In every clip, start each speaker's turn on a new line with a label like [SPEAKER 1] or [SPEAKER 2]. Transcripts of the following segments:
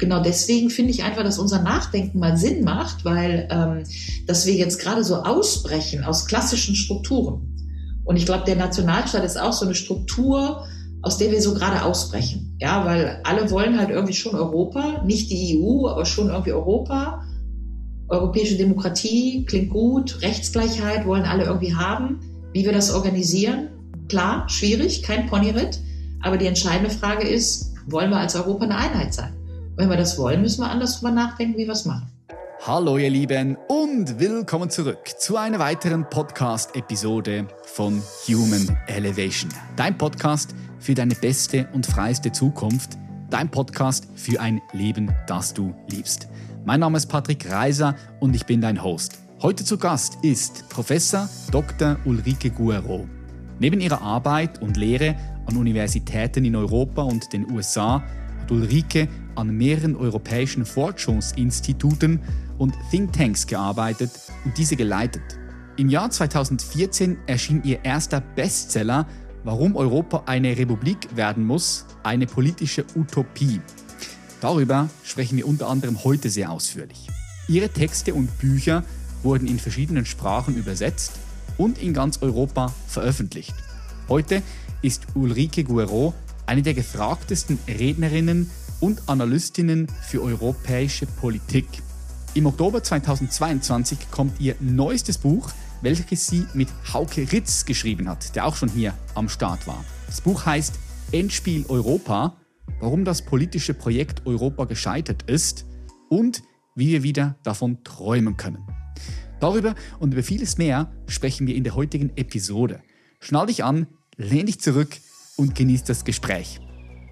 [SPEAKER 1] genau deswegen finde ich einfach, dass unser Nachdenken mal Sinn macht, weil ähm, dass wir jetzt gerade so ausbrechen aus klassischen Strukturen. Und ich glaube, der Nationalstaat ist auch so eine Struktur, aus der wir so gerade ausbrechen. Ja, weil alle wollen halt irgendwie schon Europa, nicht die EU, aber schon irgendwie Europa. Europäische Demokratie klingt gut, Rechtsgleichheit wollen alle irgendwie haben. Wie wir das organisieren, klar, schwierig, kein Ponyritt. Aber die entscheidende Frage ist, wollen wir als Europa eine Einheit sein? Wenn wir das wollen, müssen wir anders drüber nachdenken, wie wir es machen.
[SPEAKER 2] Hallo ihr Lieben und willkommen zurück zu einer weiteren Podcast-Episode von Human Elevation. Dein Podcast für deine beste und freiste Zukunft. Dein Podcast für ein Leben, das du liebst. Mein Name ist Patrick Reiser und ich bin dein Host. Heute zu Gast ist Professor Dr. Ulrike Guerreau. Neben ihrer Arbeit und Lehre an Universitäten in Europa und den USA hat Ulrike an mehreren europäischen Forschungsinstituten und Thinktanks gearbeitet und diese geleitet. Im Jahr 2014 erschien ihr erster Bestseller Warum Europa eine Republik werden muss, eine politische Utopie. Darüber sprechen wir unter anderem heute sehr ausführlich. Ihre Texte und Bücher wurden in verschiedenen Sprachen übersetzt und in ganz Europa veröffentlicht. Heute ist Ulrike Guerreau eine der gefragtesten Rednerinnen und Analystinnen für europäische Politik. Im Oktober 2022 kommt ihr neuestes Buch, welches sie mit Hauke Ritz geschrieben hat, der auch schon hier am Start war. Das Buch heißt Endspiel Europa, warum das politische Projekt Europa gescheitert ist und wie wir wieder davon träumen können. Darüber und über vieles mehr sprechen wir in der heutigen Episode. Schnall dich an, lehn dich zurück und genieß das Gespräch.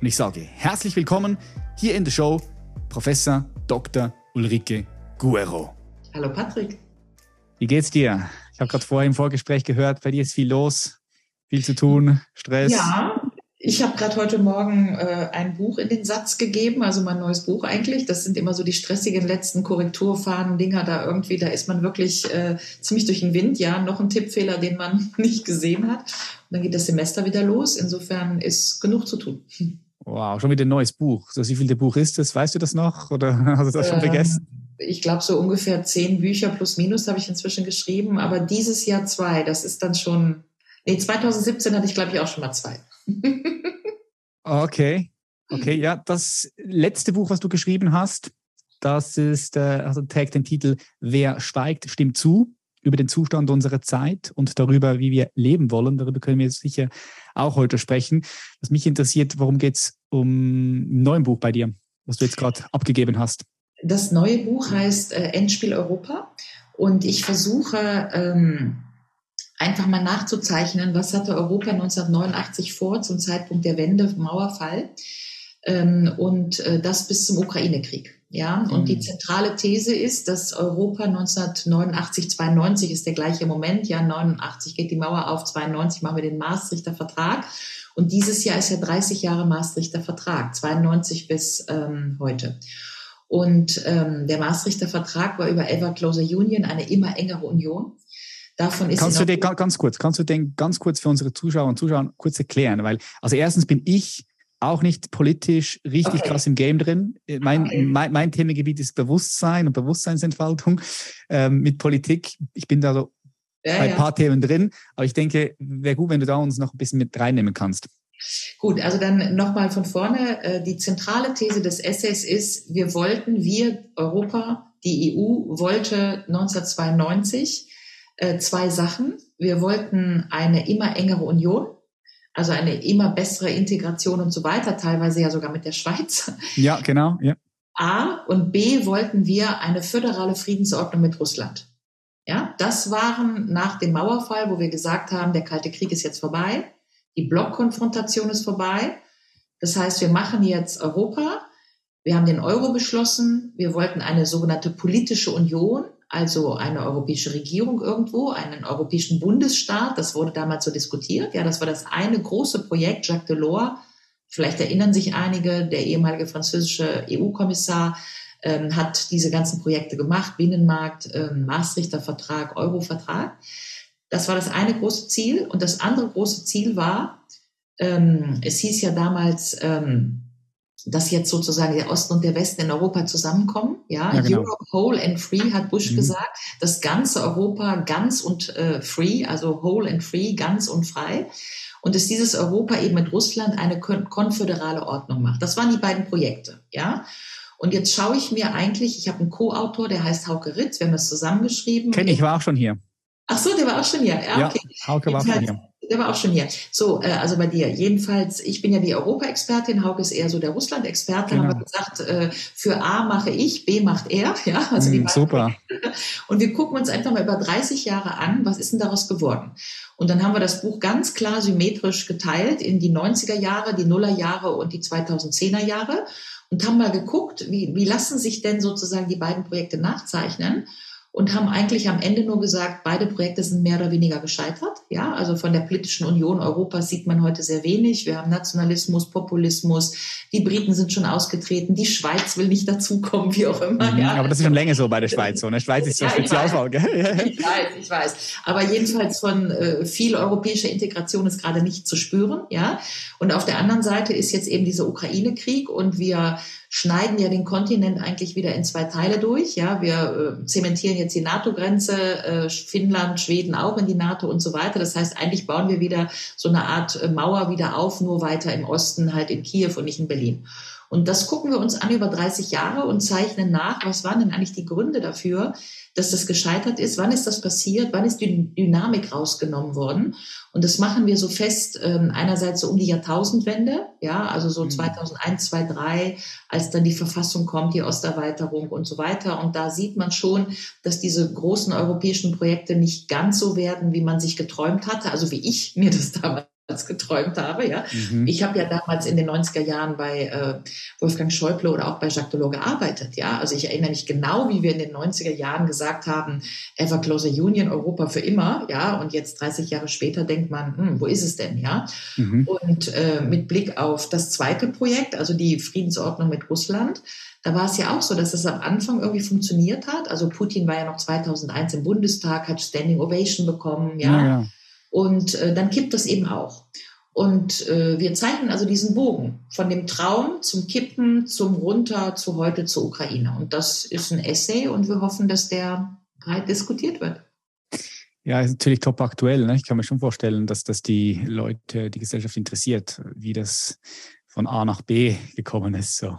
[SPEAKER 2] Und ich sage herzlich willkommen hier in der Show Professor Dr. Ulrike Guerro.
[SPEAKER 1] Hallo Patrick.
[SPEAKER 2] Wie geht's dir? Ich habe gerade vorher im Vorgespräch gehört, bei dir ist viel los, viel zu tun, Stress.
[SPEAKER 1] Ja, ich habe gerade heute Morgen äh, ein Buch in den Satz gegeben, also mein neues Buch eigentlich. Das sind immer so die stressigen letzten Korrekturfahnen-Dinger da irgendwie. Da ist man wirklich äh, ziemlich durch den Wind. Ja, noch ein Tippfehler, den man nicht gesehen hat. Und dann geht das Semester wieder los. Insofern ist genug zu tun.
[SPEAKER 2] Wow, schon wieder ein neues Buch. So, wie viel der Buch ist das? Weißt du das noch oder hast du das schon ähm, vergessen?
[SPEAKER 1] Ich glaube, so ungefähr zehn Bücher plus minus habe ich inzwischen geschrieben. Aber dieses Jahr zwei, das ist dann schon. Nee, 2017 hatte ich, glaube ich, auch schon mal zwei.
[SPEAKER 2] okay. Okay, ja, das letzte Buch, was du geschrieben hast, das ist, äh, also trägt den Titel Wer schweigt, stimmt zu über den Zustand unserer Zeit und darüber, wie wir leben wollen. Darüber können wir sicher auch heute sprechen. Was mich interessiert, warum geht es um ein neues Buch bei dir, was du jetzt gerade abgegeben hast?
[SPEAKER 1] Das neue Buch heißt äh, Endspiel Europa und ich versuche ähm, einfach mal nachzuzeichnen, was hatte Europa 1989 vor zum Zeitpunkt der Wende, Mauerfall ähm, und äh, das bis zum Ukraine-Krieg. Ja, und mhm. die zentrale These ist, dass Europa 1989, 92 ist der gleiche Moment. Ja, 89 geht die Mauer auf, 92 machen wir den Maastrichter Vertrag. Und dieses Jahr ist ja 30 Jahre Maastrichter Vertrag, 92 bis ähm, heute. Und ähm, der Maastrichter Vertrag war über Ever Closer Union eine immer engere Union.
[SPEAKER 2] Davon ist kannst du den ganz kurz, kannst du den ganz kurz für unsere Zuschauer und Zuschauer kurz erklären? Weil, also erstens bin ich auch nicht politisch richtig okay. krass im Game drin. Äh, mein, okay. mein, mein, Themengebiet ist Bewusstsein und Bewusstseinsentfaltung ähm, mit Politik. Ich bin da so ja, bei ein ja. paar Themen drin, aber ich denke, wäre gut, wenn du da uns noch ein bisschen mit reinnehmen kannst.
[SPEAKER 1] Gut, also dann nochmal von vorne. Äh, die zentrale These des Essays ist, wir wollten, wir Europa, die EU wollte 1992 äh, zwei Sachen. Wir wollten eine immer engere Union, also eine immer bessere Integration und so weiter, teilweise ja sogar mit der Schweiz.
[SPEAKER 2] Ja, genau. Ja.
[SPEAKER 1] A und B wollten wir eine föderale Friedensordnung mit Russland. Ja, das waren nach dem Mauerfall, wo wir gesagt haben, der Kalte Krieg ist jetzt vorbei, die Blockkonfrontation ist vorbei. Das heißt, wir machen jetzt Europa. Wir haben den Euro beschlossen. Wir wollten eine sogenannte politische Union also eine europäische Regierung irgendwo, einen europäischen Bundesstaat. Das wurde damals so diskutiert. Ja, das war das eine große Projekt. Jacques Delors, vielleicht erinnern sich einige, der ehemalige französische EU-Kommissar, ähm, hat diese ganzen Projekte gemacht. Binnenmarkt, ähm, Maastrichter Vertrag, Euro-Vertrag. Das war das eine große Ziel. Und das andere große Ziel war, ähm, es hieß ja damals, ähm, dass jetzt sozusagen der Osten und der Westen in Europa zusammenkommen. Ja,
[SPEAKER 2] Ja, genau.
[SPEAKER 1] Europe whole and free hat Bush
[SPEAKER 2] Mhm.
[SPEAKER 1] gesagt. Das ganze Europa ganz und äh, free, also whole and free, ganz und frei. Und dass dieses Europa eben mit Russland eine kon konföderale Ordnung macht. Das waren die beiden Projekte. Ja. Und jetzt schaue ich mir eigentlich, ich habe einen Co-Autor, der heißt Hauke Ritz, wir haben das zusammengeschrieben.
[SPEAKER 2] Kenn ich, war auch schon hier.
[SPEAKER 1] Ach so, der war auch schon hier. Ja,
[SPEAKER 2] Ja,
[SPEAKER 1] okay.
[SPEAKER 2] Hauke war auch schon hier.
[SPEAKER 1] Der war auch schon hier. So, äh, also bei dir. Jedenfalls, ich bin ja die Europa-Expertin, Hauke ist eher so der Russland-Experte.
[SPEAKER 2] Genau.
[SPEAKER 1] Haben wir gesagt, äh, für A mache ich, B macht er. Ja, also die
[SPEAKER 2] Mm, super.
[SPEAKER 1] und wir gucken uns einfach mal über 30 Jahre an, was ist denn daraus geworden? Und dann haben wir das Buch ganz klar symmetrisch geteilt in die 90er Jahre, die Nullerjahre und die 2010er Jahre und haben mal geguckt, wie, wie lassen sich denn sozusagen die beiden Projekte nachzeichnen und haben eigentlich am Ende nur gesagt, beide Projekte sind mehr oder weniger gescheitert. Ja, also von der politischen Union Europas sieht man heute sehr wenig. Wir haben Nationalismus, Populismus. Die Briten sind schon ausgetreten. Die Schweiz will nicht dazukommen, wie auch immer.
[SPEAKER 2] Mhm,
[SPEAKER 1] ja.
[SPEAKER 2] Aber das ist schon länger so bei der Schweiz. So, ne? Schweiz ist so
[SPEAKER 1] Ja, ich
[SPEAKER 2] Spezialfall. Gell?
[SPEAKER 1] Ich weiß, ich weiß. Aber jedenfalls von äh, viel europäischer Integration ist gerade nicht zu spüren, ja. Und auf der anderen Seite ist jetzt eben dieser Ukraine-Krieg und wir schneiden ja den Kontinent eigentlich wieder in zwei Teile durch, ja. Wir äh, zementieren jetzt die NATO-Grenze, äh, Finnland, Schweden auch in die NATO und so weiter. Das heißt, eigentlich bauen wir wieder so eine Art äh, Mauer wieder auf, nur weiter im Osten, halt in Kiew und nicht in Berlin. Und das gucken wir uns an über 30 Jahre und zeichnen nach, was waren denn eigentlich die Gründe dafür, dass das gescheitert ist, wann ist das passiert, wann ist die Dynamik rausgenommen worden. Und das machen wir so fest, ähm, einerseits so um die Jahrtausendwende, ja, also so
[SPEAKER 2] Mhm.
[SPEAKER 1] 2001, 2003, als dann die Verfassung kommt, die Osterweiterung und so weiter. Und da sieht man schon, dass diese großen europäischen Projekte nicht ganz so werden, wie man sich geträumt hatte, also wie ich mir das damals geträumt habe, ja.
[SPEAKER 2] Mhm.
[SPEAKER 1] Ich habe ja damals in den 90er Jahren bei äh, Wolfgang Schäuble oder auch bei Jacques Delors gearbeitet. Ja, also ich erinnere mich genau, wie wir in den 90er Jahren gesagt haben, ever closer Union, Europa für immer. Ja, und jetzt 30 Jahre später denkt man, hm, wo ist es denn? Ja,
[SPEAKER 2] Mhm.
[SPEAKER 1] und äh, mit Blick auf das zweite Projekt, also die Friedensordnung mit Russland, da war es ja auch so, dass es am Anfang irgendwie funktioniert hat. Also Putin war ja noch 2001 im Bundestag, hat Standing Ovation bekommen, ja.
[SPEAKER 2] Ja, genau.
[SPEAKER 1] Und äh, dann kippt das eben auch. Und äh, wir zeichnen also diesen Bogen von dem Traum zum Kippen, zum Runter, zu heute zur Ukraine. Und das ist ein Essay und wir hoffen, dass der breit diskutiert wird.
[SPEAKER 2] Ja, ist natürlich top aktuell. Ne? Ich kann mir schon vorstellen, dass das die Leute, die Gesellschaft interessiert, wie das von A nach B gekommen ist. So,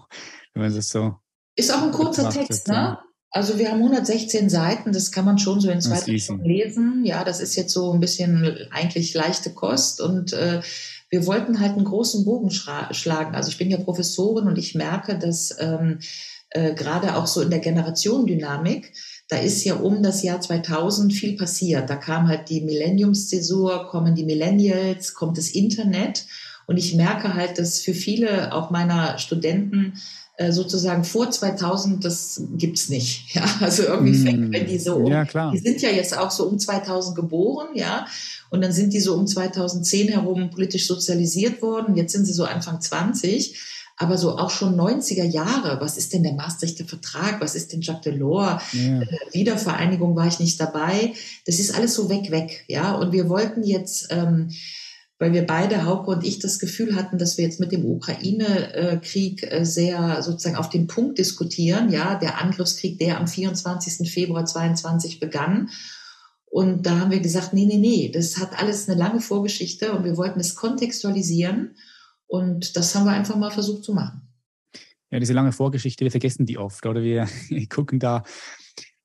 [SPEAKER 2] wenn man das so.
[SPEAKER 1] Ist auch ein kurzer Text, ne? Also wir haben 116 Seiten, das kann man schon so in zwei. Stunden lesen. Ja, das ist jetzt so ein bisschen eigentlich leichte Kost und äh, wir wollten halt einen großen Bogen schlagen. Also ich bin ja Professorin und ich merke, dass ähm, äh, gerade auch so in der Generationendynamik, da ist ja um das Jahr 2000 viel passiert. Da kam halt die Millenniumszäsur, kommen die Millennials, kommt das Internet. Und ich merke halt, dass für viele auch meiner Studenten sozusagen vor 2000, das gibt's nicht. Ja, also irgendwie fängt, wenn die so um
[SPEAKER 2] Hm. Ja, klar.
[SPEAKER 1] die sind ja jetzt auch so um 2000 geboren, ja. Und dann sind die so um 2010 herum politisch sozialisiert worden. Jetzt sind sie so Anfang 20. Aber so auch schon 90er Jahre. Was ist denn der Maastrichter Vertrag? Was ist denn Jacques Delors?
[SPEAKER 2] Ja.
[SPEAKER 1] Wiedervereinigung war ich nicht dabei. Das ist alles so weg, weg, ja. Und wir wollten jetzt, ähm, weil wir beide, Hauke und ich, das Gefühl hatten, dass wir jetzt mit dem Ukraine-Krieg äh, sehr sozusagen auf den Punkt diskutieren, ja. Der Angriffskrieg, der am 24. Februar 22 begann. Und da haben wir gesagt, nee, nee, nee, das hat alles eine lange Vorgeschichte und wir wollten es kontextualisieren. Und das haben wir einfach mal versucht zu machen.
[SPEAKER 2] ja, diese lange Vorgeschichte, wir vergessen die oft oder wir gucken da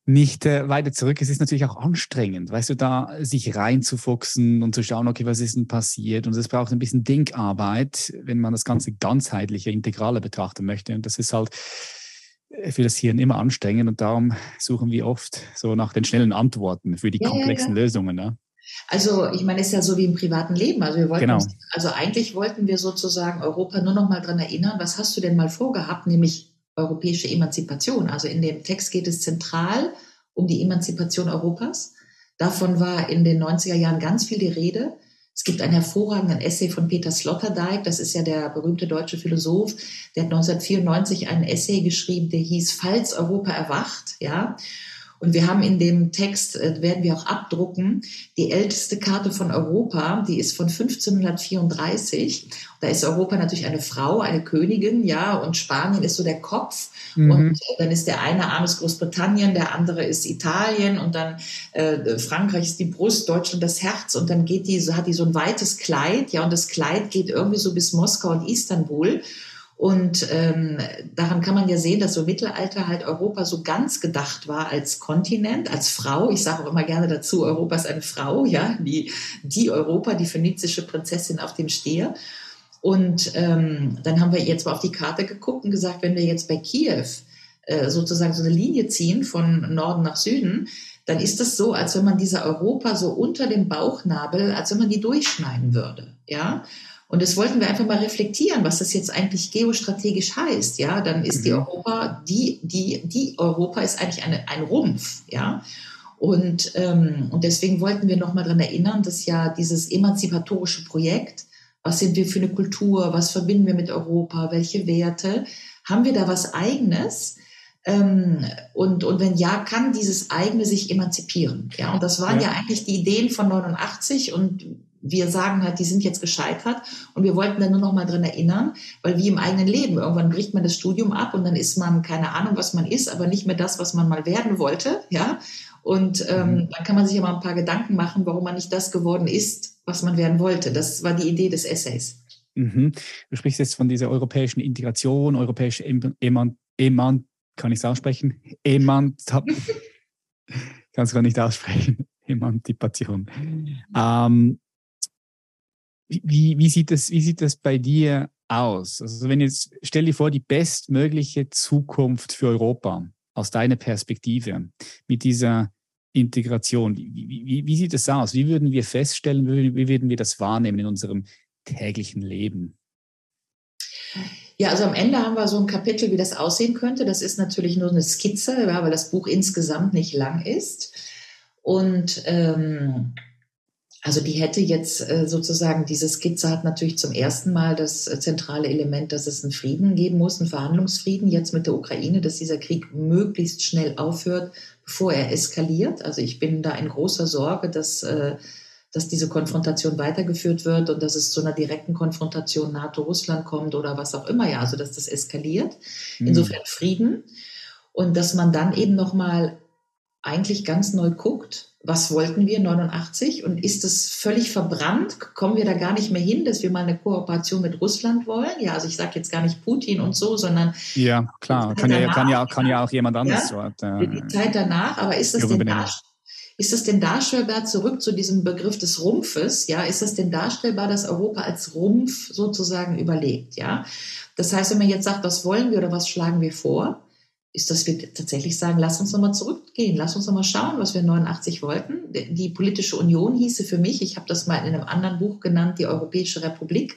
[SPEAKER 2] nicht äh, weiter zurück. Es ist natürlich auch anstrengend, weißt du, da sich reinzufuchsen und zu schauen, okay, was ist denn passiert? Und es braucht ein bisschen Denkarbeit, wenn man das Ganze ganzheitlicher, integraler betrachten möchte. Und das ist halt äh, für das Hirn immer anstrengend und darum suchen wir oft so nach den schnellen Antworten für die
[SPEAKER 1] Ja, ja,
[SPEAKER 2] komplexen
[SPEAKER 1] ja.
[SPEAKER 2] Lösungen. Ne?
[SPEAKER 1] Also ich meine, es ist ja so wie im privaten Leben. Also wir wollten
[SPEAKER 2] Genau.
[SPEAKER 1] uns, also eigentlich wollten wir sozusagen Europa nur noch mal dran erinnern, was hast du denn mal vorgehabt, nämlich europäische Emanzipation. Also in dem Text geht es zentral um die Emanzipation Europas. Davon war in den 90er Jahren ganz viel die Rede. Es gibt einen hervorragenden Essay von Peter Sloterdijk, das ist ja der berühmte deutsche Philosoph, der hat 1994 einen Essay geschrieben, der hieß Falls Europa erwacht, ja. Und wir haben in dem Text, äh, werden wir auch abdrucken, die älteste Karte von Europa, die ist von 1534. Da ist Europa natürlich eine Frau, eine Königin, ja, und Spanien ist so der Kopf. Mhm. Und dann ist der eine Arm ist Großbritannien, der andere ist Italien und dann äh, Frankreich ist die Brust, Deutschland das Herz und dann geht die, hat die so ein weites Kleid, ja, und das Kleid geht irgendwie so bis Moskau und Istanbul. Und ähm, daran kann man ja sehen, dass so im Mittelalter halt Europa so ganz gedacht war als Kontinent, als Frau. Ich sage auch immer gerne dazu, Europa ist eine Frau, ja, die, die Europa, die phönizische Prinzessin auf dem Stier. Und ähm, dann haben wir jetzt mal auf die Karte geguckt und gesagt, wenn wir jetzt bei Kiew äh, sozusagen so eine Linie ziehen von Norden nach Süden, dann ist das so, als wenn man diese Europa so unter dem Bauchnabel, als wenn man die durchschneiden würde, ja. Und das wollten wir einfach mal reflektieren, was das jetzt eigentlich geostrategisch heißt. Ja, dann ist mhm. die Europa, die, die, die Europa ist eigentlich eine, ein Rumpf. Ja. Und, ähm, und deswegen wollten wir nochmal daran erinnern, dass ja dieses emanzipatorische Projekt, was sind wir für eine Kultur, was verbinden wir mit Europa, welche Werte, haben wir da was Eigenes? Ähm, und, und wenn ja, kann dieses eigene sich emanzipieren. Ja, und das waren ja, ja eigentlich die Ideen von 89 und wir sagen halt, die sind jetzt gescheitert und wir wollten dann nur noch mal dran erinnern, weil wie im eigenen Leben, irgendwann bricht man das Studium ab und dann ist man keine Ahnung, was man ist, aber nicht mehr das, was man mal werden wollte, ja. Und ähm, mhm. dann kann man sich aber ein paar Gedanken machen, warum man nicht das geworden ist, was man werden wollte. Das war die Idee des Essays.
[SPEAKER 2] Mhm. Du sprichst jetzt von dieser europäischen Integration, europäische Eman, Eman kann ich es aussprechen? Emantap kann es gar nicht aussprechen. Emanzipation. Ähm, wie, wie, sieht das, wie sieht das bei dir aus? Also wenn jetzt, stell dir vor, die bestmögliche Zukunft für Europa aus deiner Perspektive mit dieser Integration. Wie, wie, wie sieht das aus? Wie würden wir feststellen, wie, wie würden wir das wahrnehmen in unserem täglichen Leben?
[SPEAKER 1] Ja, also am Ende haben wir so ein Kapitel, wie das aussehen könnte. Das ist natürlich nur eine Skizze, weil das Buch insgesamt nicht lang ist. Und ähm, also die hätte jetzt äh, sozusagen, diese Skizze hat natürlich zum ersten Mal das äh, zentrale Element, dass es einen Frieden geben muss, einen Verhandlungsfrieden jetzt mit der Ukraine, dass dieser Krieg möglichst schnell aufhört, bevor er eskaliert. Also ich bin da in großer Sorge, dass, äh, dass diese Konfrontation weitergeführt wird und dass es zu einer direkten Konfrontation NATO-Russland kommt oder was auch immer, ja, also dass das eskaliert. Mhm. Insofern Frieden. Und dass man dann eben nochmal eigentlich ganz neu guckt, was wollten wir 89 und ist es völlig verbrannt? Kommen wir da gar nicht mehr hin, dass wir mal eine Kooperation mit Russland wollen? Ja, also ich sage jetzt gar nicht Putin und so, sondern
[SPEAKER 2] ja klar, kann ja, kann ja kann ja auch jemand anderes
[SPEAKER 1] ja, dort. Äh, die Zeit danach, aber ist das denn ist das denn darstellbar zurück zu diesem Begriff des Rumpfes? Ja, ist das denn darstellbar, dass Europa als Rumpf sozusagen überlebt? Ja, das heißt, wenn man jetzt sagt, was wollen wir oder was schlagen wir vor? ist, dass wir tatsächlich sagen, lass uns nochmal zurückgehen, lass uns nochmal schauen, was wir 89 wollten. Die politische Union hieße für mich, ich habe das mal in einem anderen Buch genannt, die Europäische Republik.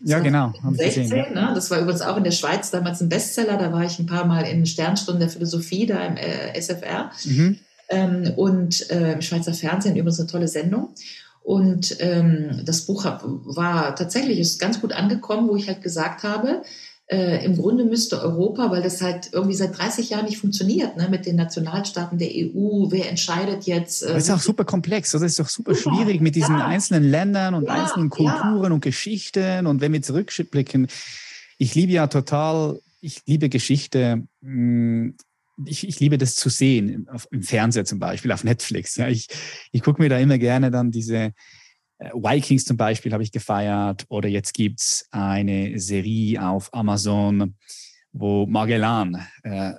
[SPEAKER 2] Das ja, genau.
[SPEAKER 1] 16, gesehen, ja. Ne? Das war übrigens auch in der Schweiz damals ein Bestseller. Da war ich ein paar Mal in Sternstunden der Philosophie, da im äh, SFR. Mhm. Ähm, und äh, im Schweizer Fernsehen übrigens eine tolle Sendung. Und ähm, das Buch hab, war tatsächlich ist ganz gut angekommen, wo ich halt gesagt habe, äh, im Grunde müsste Europa, weil das halt irgendwie seit 30 Jahren nicht funktioniert, ne, mit den Nationalstaaten der EU, wer entscheidet jetzt.
[SPEAKER 2] Äh, das ist auch super komplex, das ist doch super, super schwierig mit diesen ja. einzelnen Ländern und ja, einzelnen Kulturen ja. und Geschichten. Und wenn wir zurückblicken, ich liebe ja total, ich liebe Geschichte. Hm, ich, ich liebe das zu sehen, auf, im Fernseher zum Beispiel, auf Netflix. Ja, ich, ich gucke mir da immer gerne dann diese äh, Vikings zum Beispiel habe ich gefeiert oder jetzt gibt es eine Serie auf Amazon, wo Magellan äh,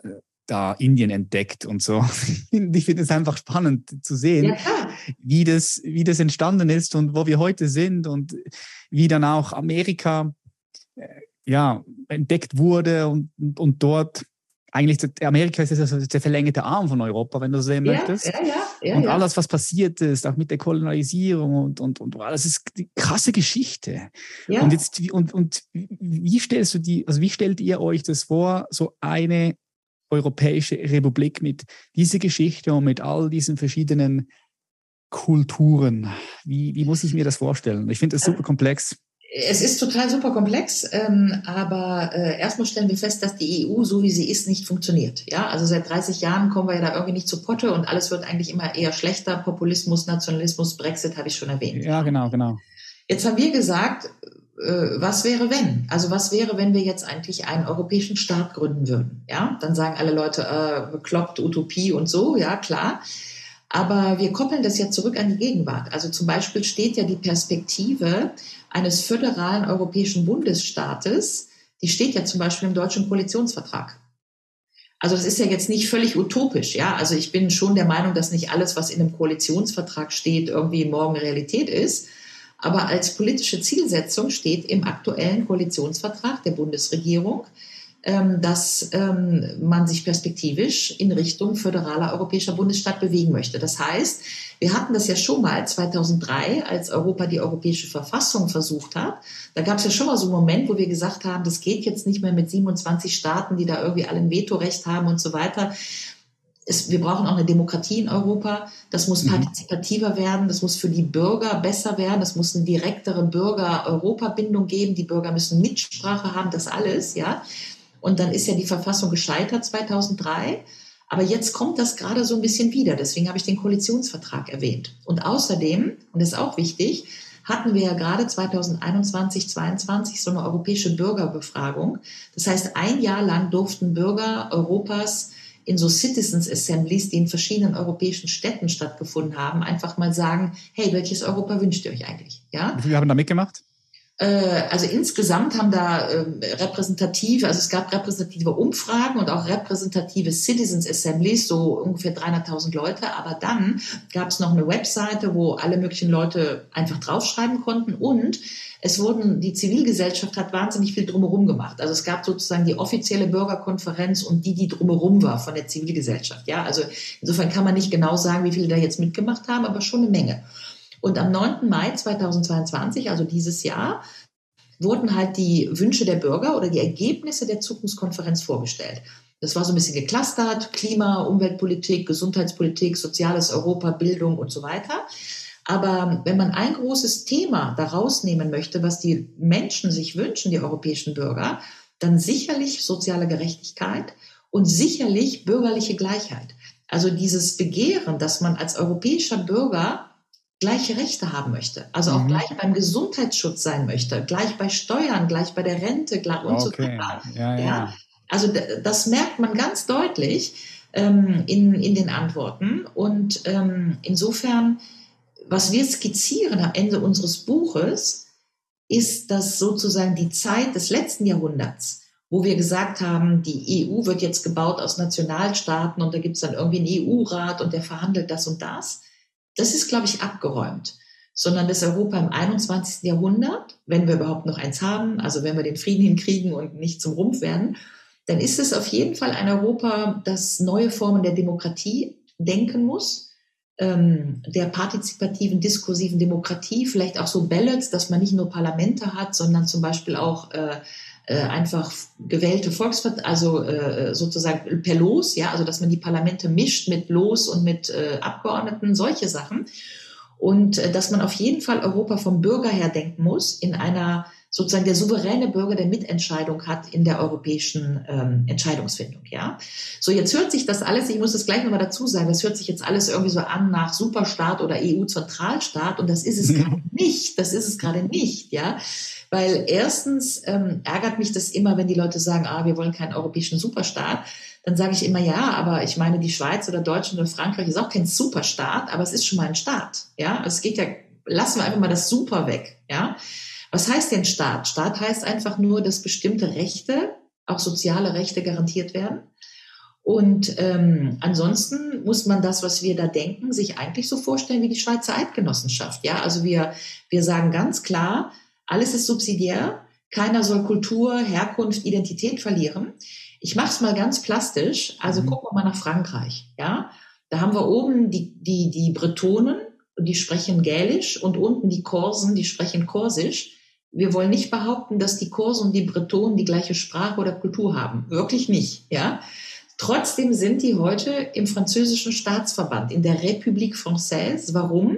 [SPEAKER 2] da Indien entdeckt und so. ich finde es einfach spannend zu sehen, ja. wie, das, wie das entstanden ist und wo wir heute sind und wie dann auch Amerika äh, ja, entdeckt wurde und, und, und dort eigentlich Amerika ist also der verlängerte Arm von Europa, wenn du so sehen ja, möchtest. Ja, ja, und alles, was passiert ist, auch mit der Kolonialisierung und, und, und alles ist die krasse Geschichte. Und jetzt, und, und wie stellst du die, also wie stellt ihr euch das vor, so eine europäische Republik mit dieser Geschichte und mit all diesen verschiedenen Kulturen? Wie, wie muss ich mir das vorstellen? Ich finde das super komplex.
[SPEAKER 1] Es ist total super komplex, ähm, aber äh, erstmal stellen wir fest, dass die EU, so wie sie ist, nicht funktioniert. Ja, also seit 30 Jahren kommen wir ja da irgendwie nicht zu Potte und alles wird eigentlich immer eher schlechter. Populismus, Nationalismus, Brexit habe ich schon erwähnt.
[SPEAKER 2] Ja, genau, genau.
[SPEAKER 1] Jetzt haben wir gesagt, äh, was wäre wenn? Also was wäre, wenn wir jetzt eigentlich einen europäischen Staat gründen würden? Ja, dann sagen alle Leute, äh, bekloppt, Utopie und so, ja, klar. Aber wir koppeln das ja zurück an die Gegenwart. Also zum Beispiel steht ja die Perspektive eines föderalen europäischen Bundesstaates, die steht ja zum Beispiel im deutschen Koalitionsvertrag. Also das ist ja jetzt nicht völlig utopisch, ja. Also ich bin schon der Meinung, dass nicht alles, was in einem Koalitionsvertrag steht, irgendwie morgen Realität ist. Aber als politische Zielsetzung steht im aktuellen Koalitionsvertrag der Bundesregierung, dass ähm, man sich perspektivisch in Richtung föderaler europäischer Bundesstaat bewegen möchte. Das heißt, wir hatten das ja schon mal 2003, als Europa die europäische Verfassung versucht hat. Da gab es ja schon mal so einen Moment, wo wir gesagt haben, das geht jetzt nicht mehr mit 27 Staaten, die da irgendwie alle ein Vetorecht haben und so weiter. Es, wir brauchen auch eine Demokratie in Europa. Das muss mhm. partizipativer werden. Das muss für die Bürger besser werden. Das muss eine direktere Bürger-Europa-Bindung geben. Die Bürger müssen Mitsprache haben. Das alles, ja. Und dann ist ja die Verfassung gescheitert 2003. Aber jetzt kommt das gerade so ein bisschen wieder. Deswegen habe ich den Koalitionsvertrag erwähnt. Und außerdem, und das ist auch wichtig, hatten wir ja gerade 2021, 2022 so eine europäische Bürgerbefragung. Das heißt, ein Jahr lang durften Bürger Europas in so Citizens Assemblies, die in verschiedenen europäischen Städten stattgefunden haben, einfach mal sagen, hey, welches Europa wünscht ihr euch eigentlich? Ja?
[SPEAKER 2] Wie viele haben da mitgemacht?
[SPEAKER 1] Äh, also insgesamt haben da ähm, repräsentative, also es gab repräsentative Umfragen und auch repräsentative Citizens Assemblies, so ungefähr 300.000 Leute. Aber dann gab es noch eine Webseite, wo alle möglichen Leute einfach draufschreiben konnten und es wurden, die Zivilgesellschaft hat wahnsinnig viel drumherum gemacht. Also es gab sozusagen die offizielle Bürgerkonferenz und die, die drumherum war von der Zivilgesellschaft. Ja, also insofern kann man nicht genau sagen, wie viele da jetzt mitgemacht haben, aber schon eine Menge. Und am 9. Mai 2022, also dieses Jahr, wurden halt die Wünsche der Bürger oder die Ergebnisse der Zukunftskonferenz vorgestellt. Das war so ein bisschen geklustert, Klima, Umweltpolitik, Gesundheitspolitik, soziales Europa, Bildung und so weiter. Aber wenn man ein großes Thema daraus nehmen möchte, was die Menschen sich wünschen, die europäischen Bürger, dann sicherlich soziale Gerechtigkeit und sicherlich bürgerliche Gleichheit. Also dieses Begehren, dass man als europäischer Bürger gleiche Rechte haben möchte. Also auch mhm. gleich beim Gesundheitsschutz sein möchte, gleich bei Steuern, gleich bei der Rente gleich und so weiter. Ja, ja. ja, Also das merkt man ganz deutlich ähm, in, in den Antworten. Und ähm, insofern, was wir skizzieren am Ende unseres Buches, ist das sozusagen die Zeit des letzten Jahrhunderts, wo wir gesagt haben, die EU wird jetzt gebaut aus Nationalstaaten und da gibt es dann irgendwie einen EU-Rat und der verhandelt das und das das ist, glaube ich, abgeräumt. Sondern das Europa im 21. Jahrhundert, wenn wir überhaupt noch eins haben, also wenn wir den Frieden hinkriegen und nicht zum Rumpf werden, dann ist es auf jeden Fall ein Europa, das neue Formen der Demokratie denken muss, ähm, der partizipativen, diskursiven Demokratie, vielleicht auch so Ballots, dass man nicht nur Parlamente hat, sondern zum Beispiel auch äh, einfach gewählte Volksvert also äh, sozusagen per Los, ja, also dass man die Parlamente mischt mit Los und mit äh, Abgeordneten, solche Sachen. Und äh, dass man auf jeden Fall Europa vom Bürger her denken muss, in einer sozusagen der souveräne Bürger, der Mitentscheidung hat in der europäischen ähm, Entscheidungsfindung. Ja, so jetzt hört sich das alles. Ich muss das gleich nochmal dazu sagen. Das hört sich jetzt alles irgendwie so an nach Superstaat oder EU-Zentralstaat und das ist es gerade nicht. Das ist es gerade nicht. Ja, weil erstens ähm, ärgert mich das immer, wenn die Leute sagen, ah, wir wollen keinen europäischen Superstaat. Dann sage ich immer, ja, aber ich meine, die Schweiz oder Deutschland oder Frankreich ist auch kein Superstaat, aber es ist schon mal ein Staat. Ja, es geht ja, lassen wir einfach mal das Super weg. Ja, was heißt denn Staat? Staat heißt einfach nur, dass bestimmte Rechte, auch soziale Rechte garantiert werden. Und ähm, ansonsten muss man das, was wir da denken, sich eigentlich so vorstellen wie die Schweizer Eidgenossenschaft. Ja, also wir, wir sagen ganz klar, alles ist subsidiär. Keiner soll Kultur, Herkunft, Identität verlieren. Ich mache es mal ganz plastisch. Also mhm. gucken wir mal nach Frankreich. Ja, da haben wir oben die, die, die Bretonen, die sprechen Gälisch und unten die Korsen, die sprechen Korsisch. Wir wollen nicht behaupten, dass die Korsen und die Bretonen die gleiche Sprache oder Kultur haben. Wirklich nicht. Ja. Trotzdem sind die heute im französischen Staatsverband, in der République Française. Warum?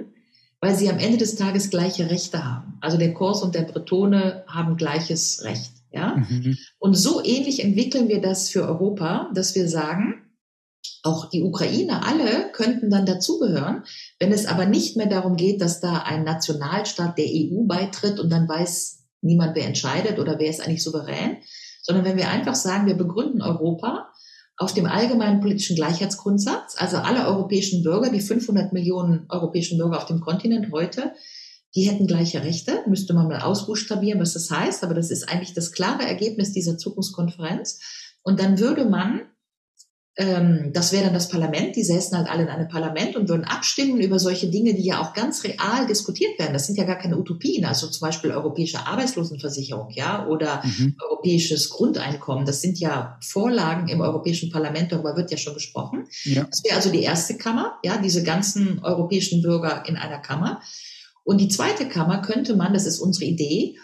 [SPEAKER 1] Weil sie am Ende des Tages gleiche Rechte haben. Also der Kors und der Bretone haben gleiches Recht. Ja? Mhm. Und so ähnlich entwickeln wir das für Europa, dass wir sagen, auch die Ukraine, alle könnten dann dazugehören. Wenn es aber nicht mehr darum geht, dass da ein Nationalstaat der EU beitritt und dann weiß niemand, wer entscheidet oder wer ist eigentlich souverän, sondern wenn wir einfach sagen, wir begründen Europa auf dem allgemeinen politischen Gleichheitsgrundsatz, also alle europäischen Bürger, die 500 Millionen europäischen Bürger auf dem Kontinent heute, die hätten gleiche Rechte, müsste man mal ausbuchstabieren, was das heißt, aber das ist eigentlich das klare Ergebnis dieser Zukunftskonferenz. Und dann würde man ähm, das wäre dann das Parlament, die säßen halt alle in einem Parlament und würden abstimmen über solche Dinge, die ja auch ganz real diskutiert werden. Das sind ja gar keine Utopien, also zum Beispiel europäische Arbeitslosenversicherung, ja, oder mhm. europäisches Grundeinkommen. Das sind ja Vorlagen im Europäischen Parlament, darüber wird ja schon gesprochen. Ja. Das wäre also die erste Kammer, ja, diese ganzen europäischen Bürger in einer Kammer. Und die zweite Kammer könnte man, das ist unsere Idee,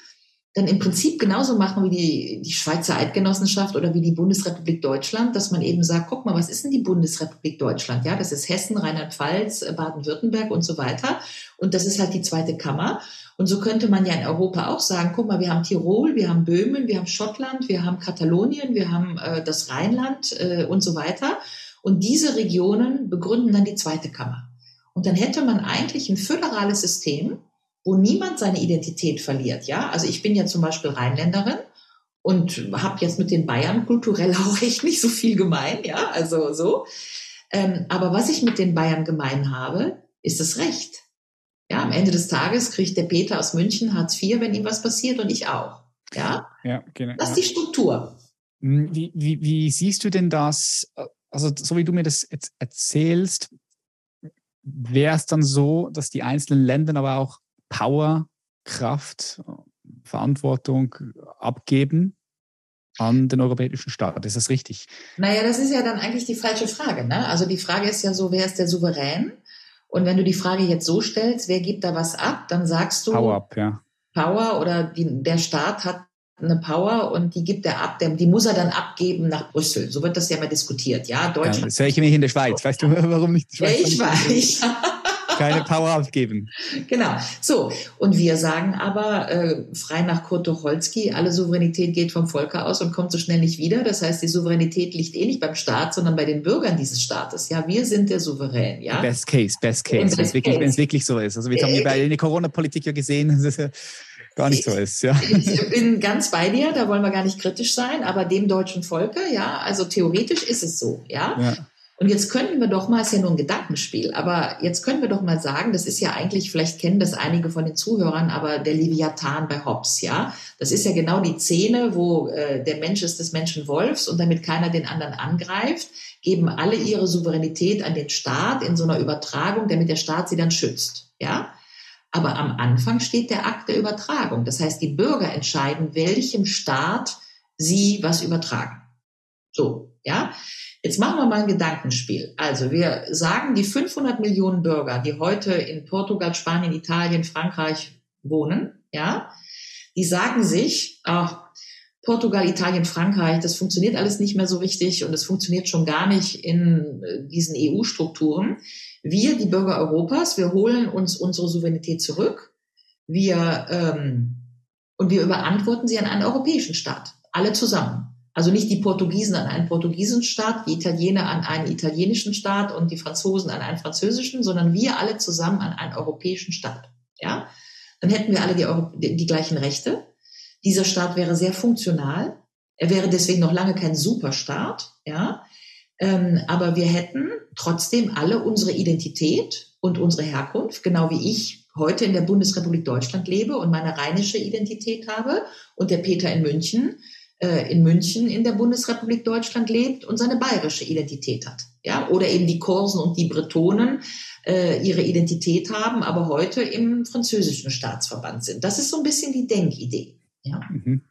[SPEAKER 1] dann im Prinzip genauso machen wie die, die Schweizer Eidgenossenschaft oder wie die Bundesrepublik Deutschland, dass man eben sagt, guck mal, was ist denn die Bundesrepublik Deutschland? Ja, das ist Hessen, Rheinland-Pfalz, äh, Baden-Württemberg und so weiter. Und das ist halt die zweite Kammer. Und so könnte man ja in Europa auch sagen, guck mal, wir haben Tirol, wir haben Böhmen, wir haben Schottland, wir haben Katalonien, wir haben äh, das Rheinland äh, und so weiter. Und diese Regionen begründen dann die zweite Kammer. Und dann hätte man eigentlich ein föderales System, wo niemand seine Identität verliert. Ja, also ich bin ja zum Beispiel Rheinländerin und habe jetzt mit den Bayern kulturell auch echt nicht so viel gemein. Ja, also so. Ähm, aber was ich mit den Bayern gemein habe, ist das Recht. Ja, am Ende des Tages kriegt der Peter aus München Hartz IV, wenn ihm was passiert und ich auch. Ja, ja genau. Das ist die Struktur.
[SPEAKER 2] Hm, wie, wie, wie siehst du denn das? Also, so wie du mir das jetzt erzählst, wäre es dann so, dass die einzelnen Länder aber auch Power, Kraft, Verantwortung abgeben an den europäischen Staat. Ist das richtig?
[SPEAKER 1] Naja, das ist ja dann eigentlich die falsche Frage. Ne? Also die Frage ist ja so, wer ist der Souverän? Und wenn du die Frage jetzt so stellst, wer gibt da was ab, dann sagst du
[SPEAKER 2] Power up, ja.
[SPEAKER 1] Power oder die, der Staat hat eine Power und die gibt er ab, die muss er dann abgeben nach Brüssel. So wird das ja immer diskutiert, ja.
[SPEAKER 2] Deutschland. Ja, das höre ich nämlich in der Schweiz. Weißt du, warum nicht die
[SPEAKER 1] Schweiz? Ja, ich weiß.
[SPEAKER 2] Keine Power abgeben.
[SPEAKER 1] Genau. So. Und wir sagen aber, äh, frei nach Kurt Tucholsky, alle Souveränität geht vom Volke aus und kommt so schnell nicht wieder. Das heißt, die Souveränität liegt eh nicht beim Staat, sondern bei den Bürgern dieses Staates. Ja, wir sind der Souverän. Ja.
[SPEAKER 2] Best case, best case. Wenn es wirklich, wirklich so ist. Also wir haben ja bei der Corona-Politik ja gesehen, dass es ja gar nicht so ist. Ja.
[SPEAKER 1] Ich bin ganz bei dir, da wollen wir gar nicht kritisch sein, aber dem deutschen Volke, ja, also theoretisch ist es so, ja. ja. Und jetzt könnten wir doch mal, ist ja nur ein Gedankenspiel, aber jetzt können wir doch mal sagen, das ist ja eigentlich, vielleicht kennen das einige von den Zuhörern, aber der Leviathan bei Hobbes, ja. Das ist ja genau die Szene, wo äh, der Mensch ist des Menschen Wolfs und damit keiner den anderen angreift, geben alle ihre Souveränität an den Staat in so einer Übertragung, damit der Staat sie dann schützt, ja. Aber am Anfang steht der Akt der Übertragung. Das heißt, die Bürger entscheiden, welchem Staat sie was übertragen. So, ja. Jetzt machen wir mal ein Gedankenspiel. Also wir sagen, die 500 Millionen Bürger, die heute in Portugal, Spanien, Italien, Frankreich wohnen, ja, die sagen sich, ach, Portugal, Italien, Frankreich, das funktioniert alles nicht mehr so richtig und es funktioniert schon gar nicht in äh, diesen EU-Strukturen. Wir, die Bürger Europas, wir holen uns unsere Souveränität zurück. Wir ähm, und wir überantworten sie an einen europäischen Staat, alle zusammen. Also nicht die Portugiesen an einen portugiesischen Staat, die Italiener an einen italienischen Staat und die Franzosen an einen französischen, sondern wir alle zusammen an einen europäischen Staat. Ja, dann hätten wir alle die, Euro die, die gleichen Rechte. Dieser Staat wäre sehr funktional. Er wäre deswegen noch lange kein Superstaat. Ja, ähm, aber wir hätten trotzdem alle unsere Identität und unsere Herkunft, genau wie ich heute in der Bundesrepublik Deutschland lebe und meine rheinische Identität habe und der Peter in München in München in der Bundesrepublik Deutschland lebt und seine bayerische Identität hat. Ja, oder eben die Korsen und die Bretonen äh, ihre Identität haben, aber heute im französischen Staatsverband sind. Das ist so ein bisschen die Denkidee. Ja. Mhm.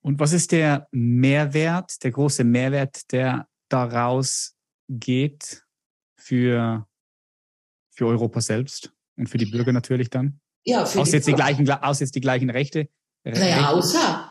[SPEAKER 2] Und was ist der Mehrwert, der große Mehrwert, der daraus geht für, für Europa selbst und für die Bürger natürlich dann? Ja, für aus, die jetzt die gleichen, aus jetzt die gleichen Rechte?
[SPEAKER 1] Naja, außer,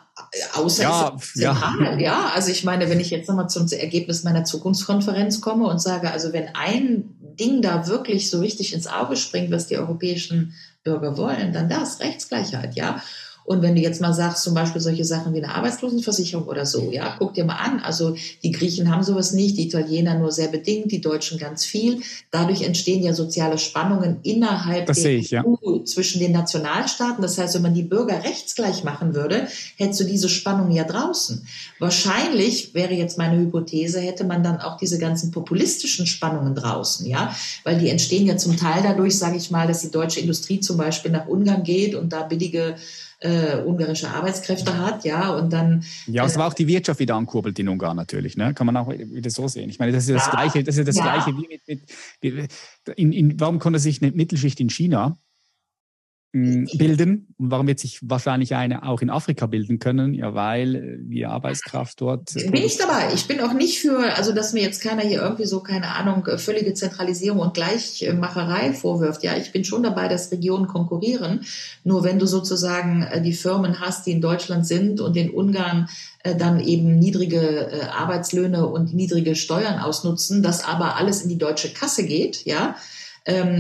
[SPEAKER 1] außer ja, ja. ja, also ich meine, wenn ich jetzt nochmal zum Ergebnis meiner Zukunftskonferenz komme und sage, also wenn ein Ding da wirklich so richtig ins Auge springt, was die europäischen Bürger wollen, dann das, Rechtsgleichheit, ja. Und wenn du jetzt mal sagst, zum Beispiel solche Sachen wie eine Arbeitslosenversicherung oder so, ja, guck dir mal an. Also die Griechen haben sowas nicht, die Italiener nur sehr bedingt, die Deutschen ganz viel. Dadurch entstehen ja soziale Spannungen innerhalb
[SPEAKER 2] das
[SPEAKER 1] der
[SPEAKER 2] ich, ja.
[SPEAKER 1] EU zwischen den Nationalstaaten. Das heißt, wenn man die Bürger rechtsgleich machen würde, hättest du diese Spannung ja draußen. Wahrscheinlich wäre jetzt meine Hypothese, hätte man dann auch diese ganzen populistischen Spannungen draußen, ja, weil die entstehen ja zum Teil dadurch, sage ich mal, dass die deutsche Industrie zum Beispiel nach Ungarn geht und da billige äh, ungarische Arbeitskräfte hat, ja, und dann.
[SPEAKER 2] Ja, es äh, war auch die Wirtschaft wieder ankurbelt in Ungarn natürlich, ne? Kann man auch wieder so sehen. Ich meine, das ist ja das Gleiche, das ist das ja. Gleiche wie mit, mit, mit in, in, warum konnte sich eine Mittelschicht in China bilden. Und warum wird sich wahrscheinlich eine auch in Afrika bilden können? Ja, weil die Arbeitskraft dort.
[SPEAKER 1] Bin ich dabei. Ich bin auch nicht für, also dass mir jetzt keiner hier irgendwie so, keine Ahnung, völlige Zentralisierung und Gleichmacherei vorwirft. Ja, ich bin schon dabei, dass Regionen konkurrieren. Nur wenn du sozusagen äh, die Firmen hast, die in Deutschland sind und in Ungarn äh, dann eben niedrige äh, Arbeitslöhne und niedrige Steuern ausnutzen, das aber alles in die deutsche Kasse geht, ja,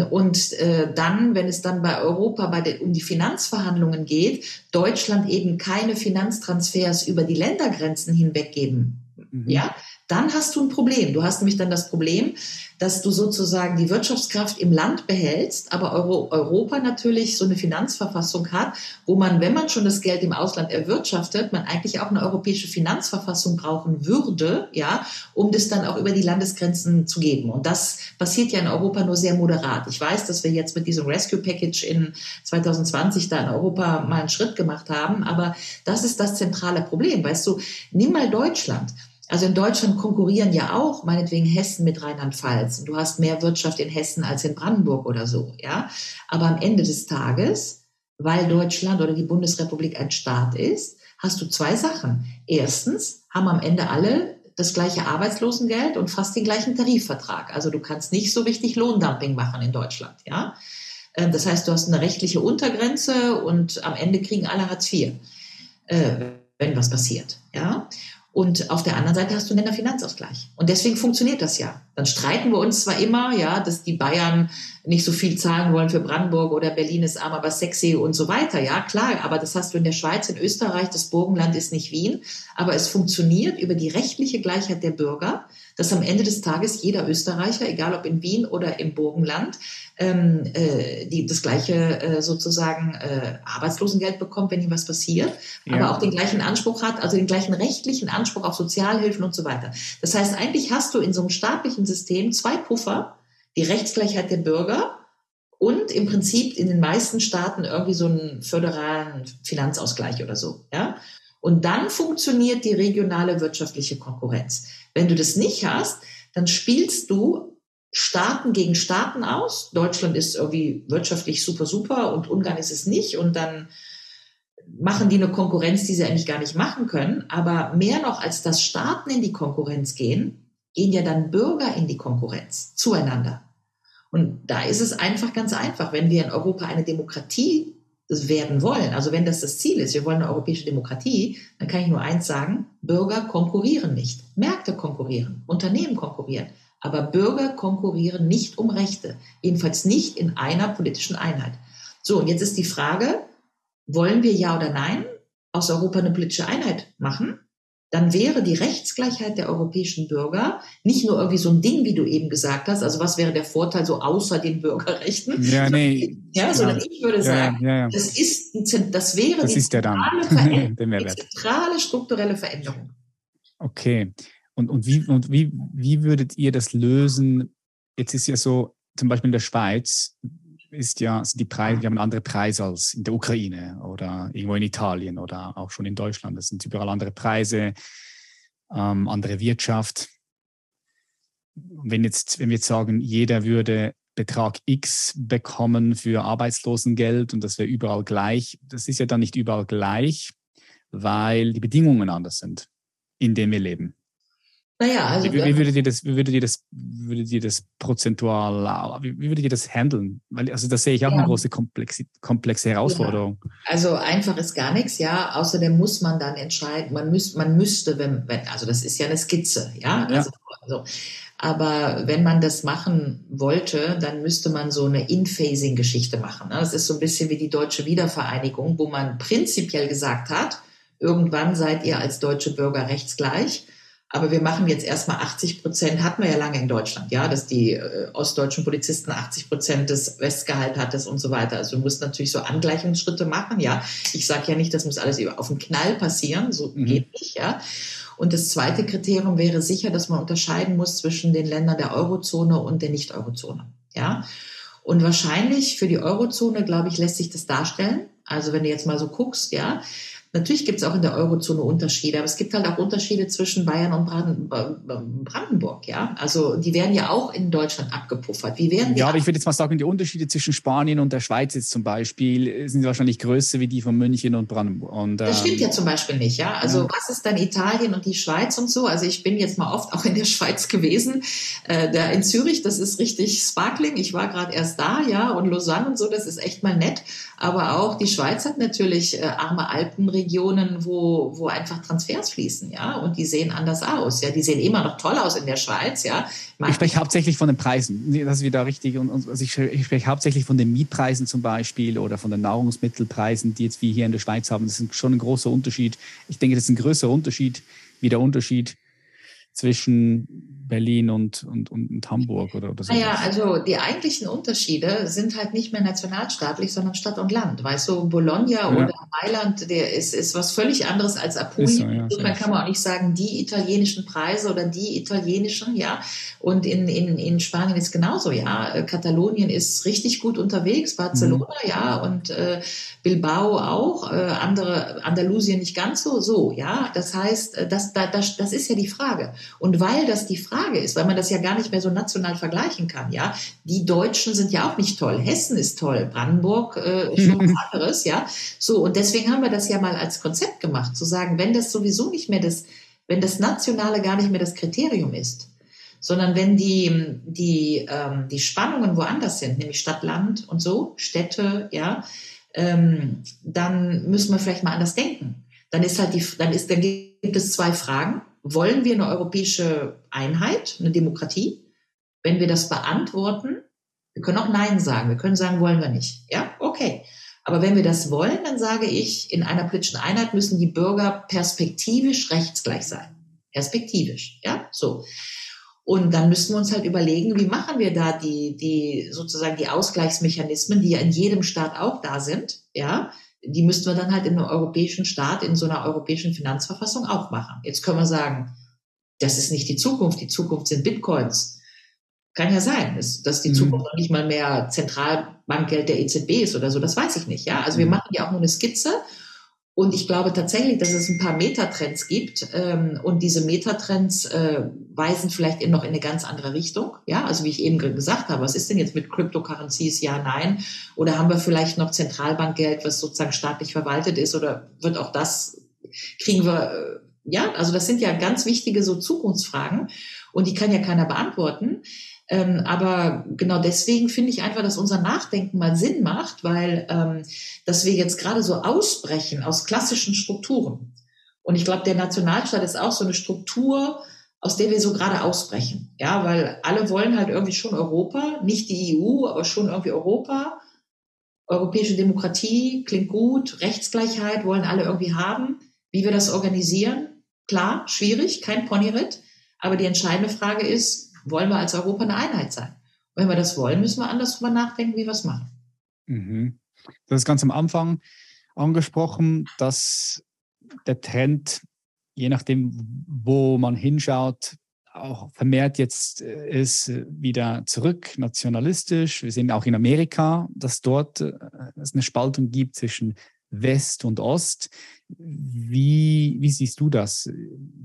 [SPEAKER 1] und äh, dann, wenn es dann bei Europa bei den, um die Finanzverhandlungen geht, Deutschland eben keine Finanztransfers über die Ländergrenzen hinweg geben. Mhm. Ja, dann hast du ein Problem. Du hast nämlich dann das Problem, dass du sozusagen die Wirtschaftskraft im Land behältst, aber Euro Europa natürlich so eine Finanzverfassung hat, wo man, wenn man schon das Geld im Ausland erwirtschaftet, man eigentlich auch eine europäische Finanzverfassung brauchen würde, ja, um das dann auch über die Landesgrenzen zu geben. Und das passiert ja in Europa nur sehr moderat. Ich weiß, dass wir jetzt mit diesem Rescue Package in 2020 da in Europa mal einen Schritt gemacht haben, aber das ist das zentrale Problem. Weißt du, nimm mal Deutschland. Also in Deutschland konkurrieren ja auch meinetwegen Hessen mit Rheinland-Pfalz. Du hast mehr Wirtschaft in Hessen als in Brandenburg oder so, ja. Aber am Ende des Tages, weil Deutschland oder die Bundesrepublik ein Staat ist, hast du zwei Sachen. Erstens haben am Ende alle das gleiche Arbeitslosengeld und fast den gleichen Tarifvertrag. Also du kannst nicht so richtig Lohndumping machen in Deutschland, ja. Ähm, das heißt, du hast eine rechtliche Untergrenze und am Ende kriegen alle Hartz IV, äh, wenn was passiert, ja. Und auf der anderen Seite hast du einen Finanzausgleich. Und deswegen funktioniert das ja. Dann streiten wir uns zwar immer, ja, dass die Bayern nicht so viel zahlen wollen für Brandenburg oder Berlin ist arm, aber sexy und so weiter. Ja, klar, aber das hast du in der Schweiz, in Österreich, das Burgenland ist nicht Wien. Aber es funktioniert über die rechtliche Gleichheit der Bürger, dass am Ende des Tages jeder Österreicher, egal ob in Wien oder im Burgenland, ähm, äh, die das gleiche äh, sozusagen äh, Arbeitslosengeld bekommt, wenn ihm was passiert, ja. aber auch den gleichen Anspruch hat, also den gleichen rechtlichen Anspruch auf Sozialhilfen und so weiter. Das heißt, eigentlich hast du in so einem staatlichen System zwei Puffer, die Rechtsgleichheit der Bürger und im Prinzip in den meisten Staaten irgendwie so einen föderalen Finanzausgleich oder so, ja. Und dann funktioniert die regionale wirtschaftliche Konkurrenz. Wenn du das nicht hast, dann spielst du Staaten gegen Staaten aus. Deutschland ist irgendwie wirtschaftlich super, super und Ungarn ist es nicht. Und dann machen die eine Konkurrenz, die sie eigentlich gar nicht machen können. Aber mehr noch als dass Staaten in die Konkurrenz gehen, gehen ja dann Bürger in die Konkurrenz zueinander. Und da ist es einfach ganz einfach, wenn wir in Europa eine Demokratie werden wollen, also wenn das das Ziel ist, wir wollen eine europäische Demokratie, dann kann ich nur eins sagen, Bürger konkurrieren nicht, Märkte konkurrieren, Unternehmen konkurrieren. Aber Bürger konkurrieren nicht um Rechte, jedenfalls nicht in einer politischen Einheit. So, und jetzt ist die Frage, wollen wir ja oder nein aus Europa eine politische Einheit machen? Dann wäre die Rechtsgleichheit der europäischen Bürger nicht nur irgendwie so ein Ding, wie du eben gesagt hast. Also was wäre der Vorteil so außer den Bürgerrechten?
[SPEAKER 2] Ja, nee.
[SPEAKER 1] Ja, sondern ja. ich würde sagen, ja, ja, das ist, das wäre
[SPEAKER 2] das
[SPEAKER 1] die,
[SPEAKER 2] zentrale,
[SPEAKER 1] die zentrale strukturelle Veränderung.
[SPEAKER 2] Okay. Und, und, wie, und wie, wie würdet ihr das lösen? Jetzt ist ja so, zum Beispiel in der Schweiz ist ja, sind die Preise, wir haben andere Preise als in der Ukraine oder irgendwo in Italien oder auch schon in Deutschland. Das sind überall andere Preise, ähm, andere Wirtschaft. Wenn, jetzt, wenn wir jetzt sagen, jeder würde Betrag X bekommen für Arbeitslosengeld und das wäre überall gleich, das ist ja dann nicht überall gleich, weil die Bedingungen anders sind, in denen wir leben.
[SPEAKER 1] Naja, also.
[SPEAKER 2] Wie, wie, würdet ihr das, wie würdet ihr das, würdet ihr das prozentual, wie, wie würdet ihr das handeln? Weil, also, da sehe ich auch ja. eine große komplexe, komplexe Herausforderung.
[SPEAKER 1] Ja. Also, einfach ist gar nichts, ja. Außerdem muss man dann entscheiden, man müsste, man müsste, wenn, wenn, also, das ist ja eine Skizze, ja. Also, ja. Also, Aber wenn man das machen wollte, dann müsste man so eine In-Phasing-Geschichte machen. Das ist so ein bisschen wie die deutsche Wiedervereinigung, wo man prinzipiell gesagt hat, irgendwann seid ihr als deutsche Bürger rechtsgleich. Aber wir machen jetzt erstmal 80 Prozent, hatten wir ja lange in Deutschland, ja, dass die äh, ostdeutschen Polizisten 80 Prozent des Westgehalt hatten und so weiter. Also du musst natürlich so Angleichungsschritte machen, ja. Ich sage ja nicht, das muss alles auf den Knall passieren, so mhm. geht nicht, ja. Und das zweite Kriterium wäre sicher, dass man unterscheiden muss zwischen den Ländern der Eurozone und der Nicht-Eurozone, ja. Und wahrscheinlich für die Eurozone, glaube ich, lässt sich das darstellen. Also wenn du jetzt mal so guckst, ja, Natürlich gibt es auch in der Eurozone Unterschiede, aber es gibt halt auch Unterschiede zwischen Bayern und Brandenburg, ja. Also die werden ja auch in Deutschland abgepuffert. Wie werden
[SPEAKER 2] ja, aber ich würde jetzt mal sagen, die Unterschiede zwischen Spanien und der Schweiz jetzt zum Beispiel sind wahrscheinlich größer wie die von München und Brandenburg. Und,
[SPEAKER 1] das stimmt ja ähm, zum Beispiel nicht, ja. Also ja. was ist dann Italien und die Schweiz und so? Also ich bin jetzt mal oft auch in der Schweiz gewesen. Äh, da in Zürich, das ist richtig sparkling. Ich war gerade erst da, ja, und Lausanne und so, das ist echt mal nett. Aber auch die Schweiz hat natürlich äh, arme Alpenregionen, wo, wo einfach Transfers fließen, ja, und die sehen anders aus. Ja, die sehen immer noch toll aus in der Schweiz, ja.
[SPEAKER 2] ich spreche hauptsächlich von den Preisen. Das ist wieder richtig. Und, also ich, ich spreche hauptsächlich von den Mietpreisen zum Beispiel oder von den Nahrungsmittelpreisen, die jetzt wie hier in der Schweiz haben. Das ist schon ein großer Unterschied. Ich denke, das ist ein größerer Unterschied wie der Unterschied zwischen Berlin und, und, und, Hamburg oder, oder
[SPEAKER 1] so? Naja, also die eigentlichen Unterschiede sind halt nicht mehr nationalstaatlich, sondern Stadt und Land. Weißt du, Bologna ja. oder Mailand, der ist, ist was völlig anderes als Apulien. So, ja, Insofern kann man auch nicht sagen, die italienischen Preise oder die italienischen, ja. Und in, in, in Spanien ist genauso, ja. Katalonien ist richtig gut unterwegs, Barcelona, mhm. ja, und äh, Bilbao auch, äh, andere, Andalusien nicht ganz so, so, ja. Das heißt, äh, das, das, das ist ja die Frage. Und weil das die Frage ist, weil man das ja gar nicht mehr so national vergleichen kann, ja. Die Deutschen sind ja auch nicht toll. Hessen ist toll. Brandenburg äh, ist schon was anderes, ja. So. Und deswegen haben wir das ja mal als Konzept gemacht, zu sagen, wenn das sowieso nicht mehr das, wenn das Nationale gar nicht mehr das Kriterium ist, sondern wenn die, die, ähm, die Spannungen woanders sind, nämlich Stadt, Land und so, Städte, ja, ähm, dann müssen wir vielleicht mal anders denken. Dann ist halt die, dann ist, dann gibt es zwei Fragen wollen wir eine europäische Einheit, eine Demokratie? Wenn wir das beantworten, wir können auch Nein sagen. Wir können sagen, wollen wir nicht. Ja, okay. Aber wenn wir das wollen, dann sage ich, in einer politischen Einheit müssen die Bürger perspektivisch rechtsgleich sein. Perspektivisch. Ja, so. Und dann müssen wir uns halt überlegen, wie machen wir da die, die, sozusagen die Ausgleichsmechanismen, die ja in jedem Staat auch da sind. Ja, die müssten wir dann halt in einem europäischen Staat, in so einer europäischen Finanzverfassung auch machen. Jetzt können wir sagen, das ist nicht die Zukunft. Die Zukunft sind Bitcoins. Kann ja sein, dass, die mhm. Zukunft noch nicht mal mehr Zentralbankgeld der EZB ist oder so. Das weiß ich nicht. Ja, also wir mhm. machen ja auch nur eine Skizze und ich glaube tatsächlich, dass es ein paar Metatrends gibt. Ähm, und diese Metatrends äh, weisen vielleicht in noch in eine ganz andere Richtung. Ja, also wie ich eben gesagt habe, was ist denn jetzt mit Cryptocurrencies? Ja, nein. Oder haben wir vielleicht noch Zentralbankgeld, was sozusagen staatlich verwaltet ist? Oder wird auch das, kriegen wir, äh, ja, also das sind ja ganz wichtige so Zukunftsfragen. Und die kann ja keiner beantworten. Ähm, aber genau deswegen finde ich einfach, dass unser Nachdenken mal Sinn macht, weil ähm, dass wir jetzt gerade so ausbrechen aus klassischen Strukturen. Und ich glaube, der Nationalstaat ist auch so eine Struktur, aus der wir so gerade ausbrechen. Ja, weil alle wollen halt irgendwie schon Europa, nicht die EU, aber schon irgendwie Europa. Europäische Demokratie klingt gut, Rechtsgleichheit wollen alle irgendwie haben. Wie wir das organisieren, klar, schwierig, kein Ponyritt. Aber die entscheidende Frage ist, wollen wir als Europa eine Einheit sein? Und wenn wir das wollen, müssen wir anders darüber nachdenken, wie wir es machen.
[SPEAKER 2] Mhm. Das ist ganz am Anfang angesprochen, dass der Trend, je nachdem, wo man hinschaut, auch vermehrt jetzt äh, ist wieder zurück, nationalistisch. Wir sehen auch in Amerika, dass dort äh, es eine Spaltung gibt zwischen West und Ost. Wie, wie siehst du das?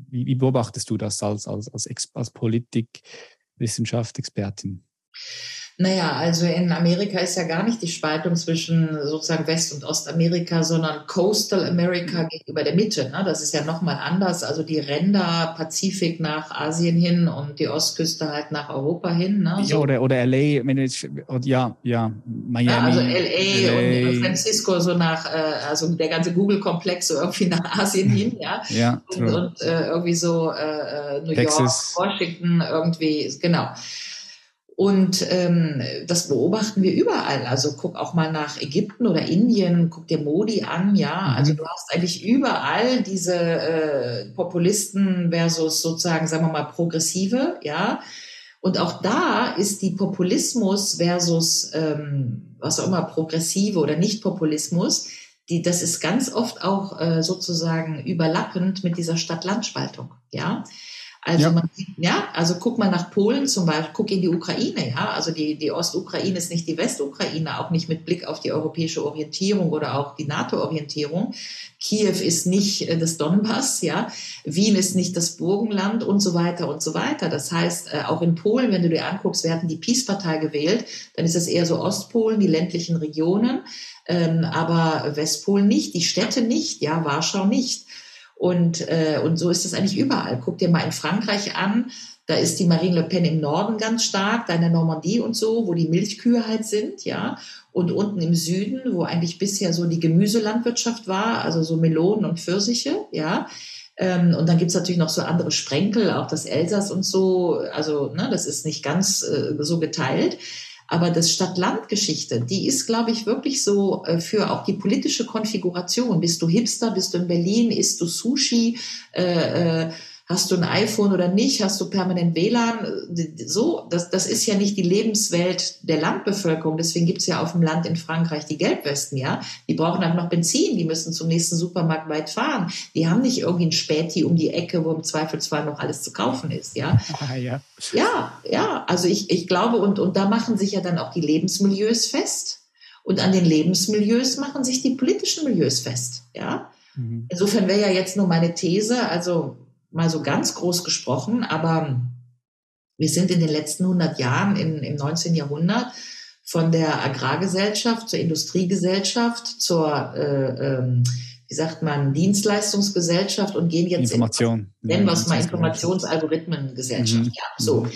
[SPEAKER 2] Wie, wie beobachtest du das als, als, als, als Politikwissenschaft, Expertin?
[SPEAKER 1] Naja, also in Amerika ist ja gar nicht die Spaltung zwischen sozusagen West- und Ostamerika, sondern Coastal America gegenüber der Mitte. Ne? Das ist ja nochmal anders. Also die Ränder Pazifik nach Asien hin und die Ostküste halt nach Europa hin. Ne?
[SPEAKER 2] So. Ja, oder, oder LA, wenn ich, ja, ja, Miami. Ja,
[SPEAKER 1] also LA, LA, und Francisco so nach, äh, also der ganze Google-Komplex so irgendwie nach Asien hin, ja.
[SPEAKER 2] ja
[SPEAKER 1] und, und äh, irgendwie so äh, äh New Texas. York, Washington, irgendwie, genau. Und ähm, das beobachten wir überall. Also guck auch mal nach Ägypten oder Indien, guck dir Modi an, ja. Mhm. Also du hast eigentlich überall diese äh, Populisten versus sozusagen, sagen wir mal, Progressive, ja. Und auch da ist die Populismus versus ähm, was auch immer, Progressive oder Nicht-Populismus, die, das ist ganz oft auch äh, sozusagen überlappend mit dieser Stadt-Land-Spaltung, ja. Also ja. man ja, also guck mal nach Polen zum Beispiel, guck in die Ukraine, ja. Also die, die Ostukraine ist nicht die Westukraine, auch nicht mit Blick auf die europäische Orientierung oder auch die NATO-Orientierung. Kiew ist nicht äh, das Donbass, ja. Wien ist nicht das Burgenland und so weiter und so weiter. Das heißt, äh, auch in Polen, wenn du dir anguckst, wir hatten die Peace-Partei gewählt, dann ist es eher so Ostpolen, die ländlichen Regionen, ähm, aber Westpolen nicht, die Städte nicht, ja, Warschau nicht. Und, äh, und so ist es eigentlich überall. Guck dir mal in Frankreich an, da ist die Marine Le Pen im Norden ganz stark, da in der Normandie und so, wo die Milchkühe halt sind, ja. Und unten im Süden, wo eigentlich bisher so die Gemüselandwirtschaft war, also so Melonen und Pfirsiche, ja. Ähm, und dann gibt's natürlich noch so andere Sprenkel, auch das Elsass und so. Also, ne, das ist nicht ganz äh, so geteilt. Aber das Stadt-Land-Geschichte, die ist, glaube ich, wirklich so äh, für auch die politische Konfiguration. Bist du Hipster, bist du in Berlin, isst du Sushi, äh, äh, Hast du ein iPhone oder nicht? Hast du permanent WLAN? So, das, das ist ja nicht die Lebenswelt der Landbevölkerung. Deswegen gibt's ja auf dem Land in Frankreich die Gelbwesten, ja. Die brauchen dann noch Benzin, die müssen zum nächsten Supermarkt weit fahren. Die haben nicht irgendwie ein Späti um die Ecke, wo im Zweifelsfall noch alles zu kaufen ist, ja.
[SPEAKER 2] Ah, ja.
[SPEAKER 1] ja, ja. Also ich, ich glaube, und, und da machen sich ja dann auch die Lebensmilieus fest. Und an den Lebensmilieus machen sich die politischen Milieus fest, ja. Mhm. Insofern wäre ja jetzt nur meine These, also mal so ganz groß gesprochen, aber wir sind in den letzten 100 Jahren im, im 19. Jahrhundert von der Agrargesellschaft zur Industriegesellschaft zur, äh, ähm, wie sagt man, Dienstleistungsgesellschaft und gehen jetzt
[SPEAKER 2] Information.
[SPEAKER 1] in, nennen wir es mal Informationsalgorithmengesellschaft. Mhm. Ja, so.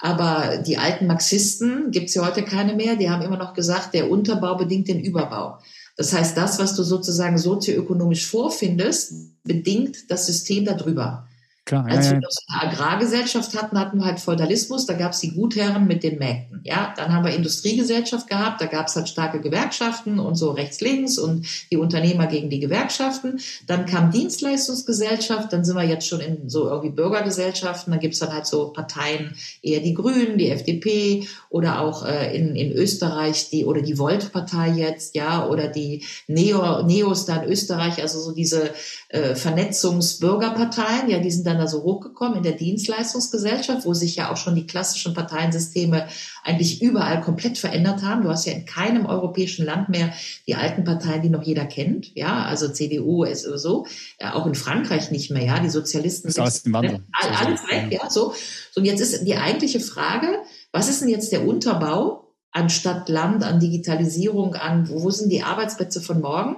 [SPEAKER 1] Aber die alten Marxisten gibt's ja heute keine mehr. Die haben immer noch gesagt, der Unterbau bedingt den Überbau. Das heißt, das, was du sozusagen sozioökonomisch vorfindest, bedingt das System darüber. Klar, Als ja, wir das eine Agrargesellschaft hatten, hatten wir halt Feudalismus, da gab es die Gutherren mit den Mägden. Ja, dann haben wir Industriegesellschaft gehabt, da gab es halt starke Gewerkschaften und so rechts-links und die Unternehmer gegen die Gewerkschaften. Dann kam Dienstleistungsgesellschaft, dann sind wir jetzt schon in so irgendwie Bürgergesellschaften, da gibt's dann halt so Parteien, eher die Grünen, die FDP oder auch äh, in, in Österreich die oder die Volt-Partei jetzt, ja, oder die Neo, Neos da in Österreich, also so diese äh, Vernetzungsbürgerparteien, ja, die sind dann da so hochgekommen in der Dienstleistungsgesellschaft, wo sich ja auch schon die klassischen Parteiensysteme eigentlich überall komplett verändert haben. Du hast ja in keinem europäischen Land mehr die alten Parteien, die noch jeder kennt, ja, also CDU ist so, ja, auch in Frankreich nicht mehr, ja, die Sozialisten
[SPEAKER 2] sind alles,
[SPEAKER 1] Wandel, alles weg, ja, so. So, und jetzt ist die eigentliche Frage, was ist denn jetzt der Unterbau an Stadt, Land, an Digitalisierung, an wo sind die Arbeitsplätze von morgen?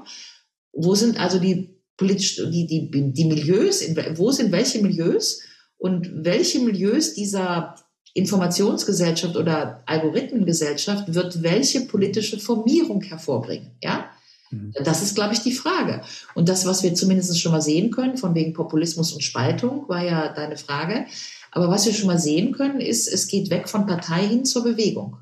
[SPEAKER 1] Wo sind also die politisch, die, die, die Milieus, in, wo sind welche Milieus und welche Milieus dieser Informationsgesellschaft oder Algorithmengesellschaft wird welche politische Formierung hervorbringen, ja? Mhm. Das ist, glaube ich, die Frage. Und das, was wir zumindest schon mal sehen können, von wegen Populismus und Spaltung, war ja deine Frage. Aber was wir schon mal sehen können, ist, es geht weg von Partei hin zur Bewegung.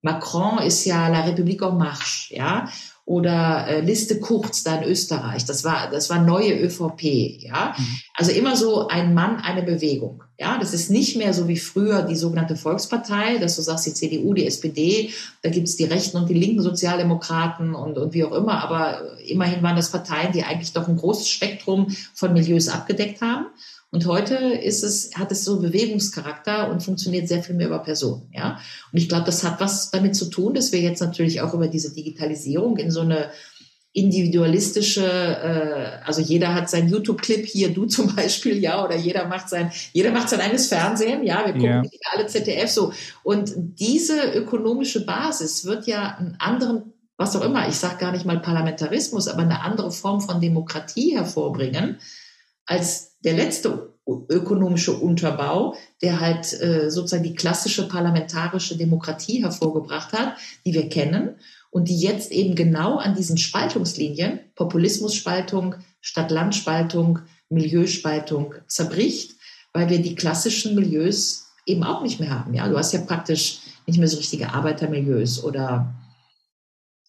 [SPEAKER 1] Macron ist ja La République en Marche, ja oder äh, Liste Kurz da in Österreich. Das war, das war neue ÖVP, ja. Mhm. Also immer so ein Mann, eine Bewegung. Ja, das ist nicht mehr so wie früher die sogenannte Volkspartei, dass du sagst, die CDU, die SPD, da gibt's die rechten und die linken Sozialdemokraten und, und wie auch immer, aber immerhin waren das Parteien, die eigentlich doch ein großes Spektrum von Milieus abgedeckt haben. Und heute ist es, hat es so Bewegungscharakter und funktioniert sehr viel mehr über Personen, ja. Und ich glaube, das hat was damit zu tun, dass wir jetzt natürlich auch über diese Digitalisierung in so eine individualistische, äh, also jeder hat sein YouTube-Clip hier, du zum Beispiel, ja, oder jeder macht sein, jeder macht sein eigenes Fernsehen, ja, wir gucken ja. alle ZDF so. Und diese ökonomische Basis wird ja einen anderen, was auch immer, ich sage gar nicht mal Parlamentarismus, aber eine andere Form von Demokratie hervorbringen, als der letzte ökonomische Unterbau, der halt äh, sozusagen die klassische parlamentarische Demokratie hervorgebracht hat, die wir kennen und die jetzt eben genau an diesen Spaltungslinien, Populismusspaltung, Stadt-Land-Spaltung, Milieuspaltung zerbricht, weil wir die klassischen Milieus eben auch nicht mehr haben. Ja, du hast ja praktisch nicht mehr so richtige Arbeitermilieus oder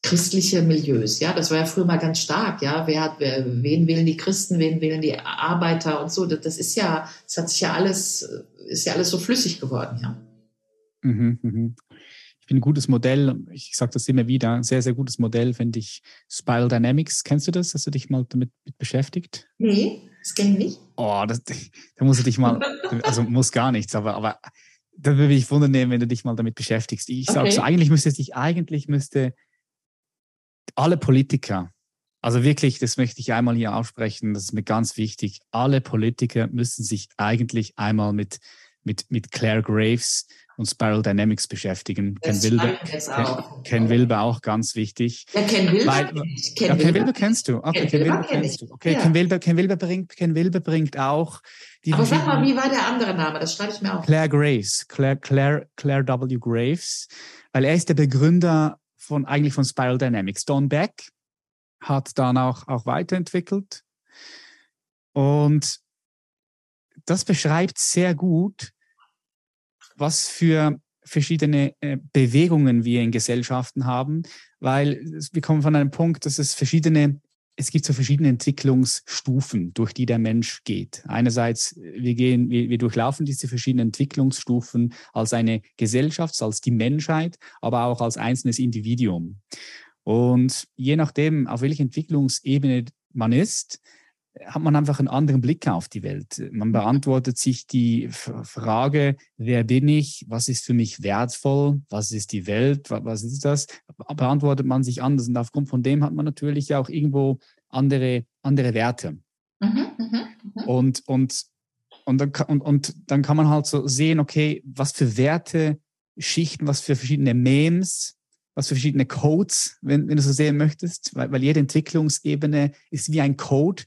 [SPEAKER 1] christliche Milieus. Ja, das war ja früher mal ganz stark. Ja, wer hat, wer, wen wählen die Christen, wen wählen die Arbeiter und so. Das, das ist ja, das hat sich ja alles, ist ja alles so flüssig geworden. Ja.
[SPEAKER 2] Mhm, mhm finde ein gutes Modell, ich sage das immer wieder, ein sehr, sehr gutes Modell finde ich Spiral Dynamics. Kennst du das? Hast du dich mal damit beschäftigt?
[SPEAKER 1] Nee, das kenne ich nicht.
[SPEAKER 2] Oh, das, da musst du dich mal, also muss gar nichts, aber, aber da würde ich wundern nehmen, wenn du dich mal damit beschäftigst. Ich sage so, eigentlich müsste sich, eigentlich müsste alle Politiker, also wirklich, das möchte ich einmal hier aussprechen, das ist mir ganz wichtig, alle Politiker müssen sich eigentlich einmal mit, mit, mit Claire Graves und Spiral Dynamics beschäftigen. Das Ken Wilber, Ken, Ken Wilber auch ganz wichtig.
[SPEAKER 1] Ja, Ken Wilber, Weil,
[SPEAKER 2] Ken, ja, Ken Wilber kennst du. Okay, Ken, Ken Wilber, kennst du. Okay, ja. Ken, Wilber, Ken, Wilber bringt, Ken Wilber bringt auch
[SPEAKER 1] die Aber sag mal, wie war der andere Name? Das schreibe ich mir auf.
[SPEAKER 2] Claire Graves, Claire, Claire, Claire W. Graves, weil er ist der Begründer von eigentlich von Spiral Dynamics. Don Beck hat dann auch, auch weiterentwickelt. Und das beschreibt sehr gut, was für verschiedene äh, Bewegungen wir in Gesellschaften haben, weil wir kommen von einem Punkt, dass es verschiedene, es gibt so verschiedene Entwicklungsstufen, durch die der Mensch geht. Einerseits, wir gehen, wir, wir durchlaufen diese verschiedenen Entwicklungsstufen als eine Gesellschaft, als die Menschheit, aber auch als einzelnes Individuum. Und je nachdem, auf welcher Entwicklungsebene man ist, hat man einfach einen anderen Blick auf die Welt. Man beantwortet sich die Frage, wer bin ich, was ist für mich wertvoll, was ist die Welt, was ist das, beantwortet man sich anders. Und aufgrund von dem hat man natürlich auch irgendwo andere, andere Werte. Mhm, mh, mh. Und, und, und, dann, und, und dann kann man halt so sehen, okay, was für Werte, Schichten, was für verschiedene Memes, was für verschiedene Codes, wenn, wenn du so sehen möchtest, weil, weil jede Entwicklungsebene ist wie ein Code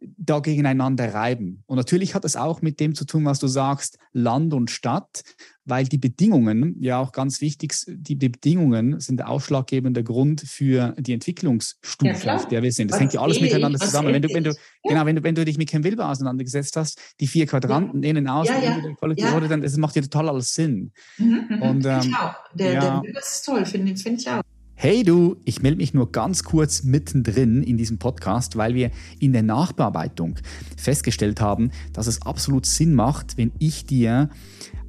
[SPEAKER 2] da gegeneinander reiben. Und natürlich hat es auch mit dem zu tun, was du sagst, Land und Stadt, weil die Bedingungen, ja auch ganz wichtig, die Bedingungen sind der ausschlaggebende Grund für die Entwicklungsstufe, ja, auf der wir sind. Das was hängt ja alles miteinander zusammen. Wenn du, wenn du, ja. genau, wenn du, wenn du dich mit Ken Wilber auseinandergesetzt hast, die vier Quadranten, ja. innen, außen, ja, ja. dann, das macht ja total alles Sinn.
[SPEAKER 1] Mhm, mhm. Und, ähm, ich auch. Der, ja. der ist toll, finde find ich auch.
[SPEAKER 2] Hey du, ich melde mich nur ganz kurz mittendrin in diesem Podcast, weil wir in der Nachbearbeitung festgestellt haben, dass es absolut Sinn macht, wenn ich dir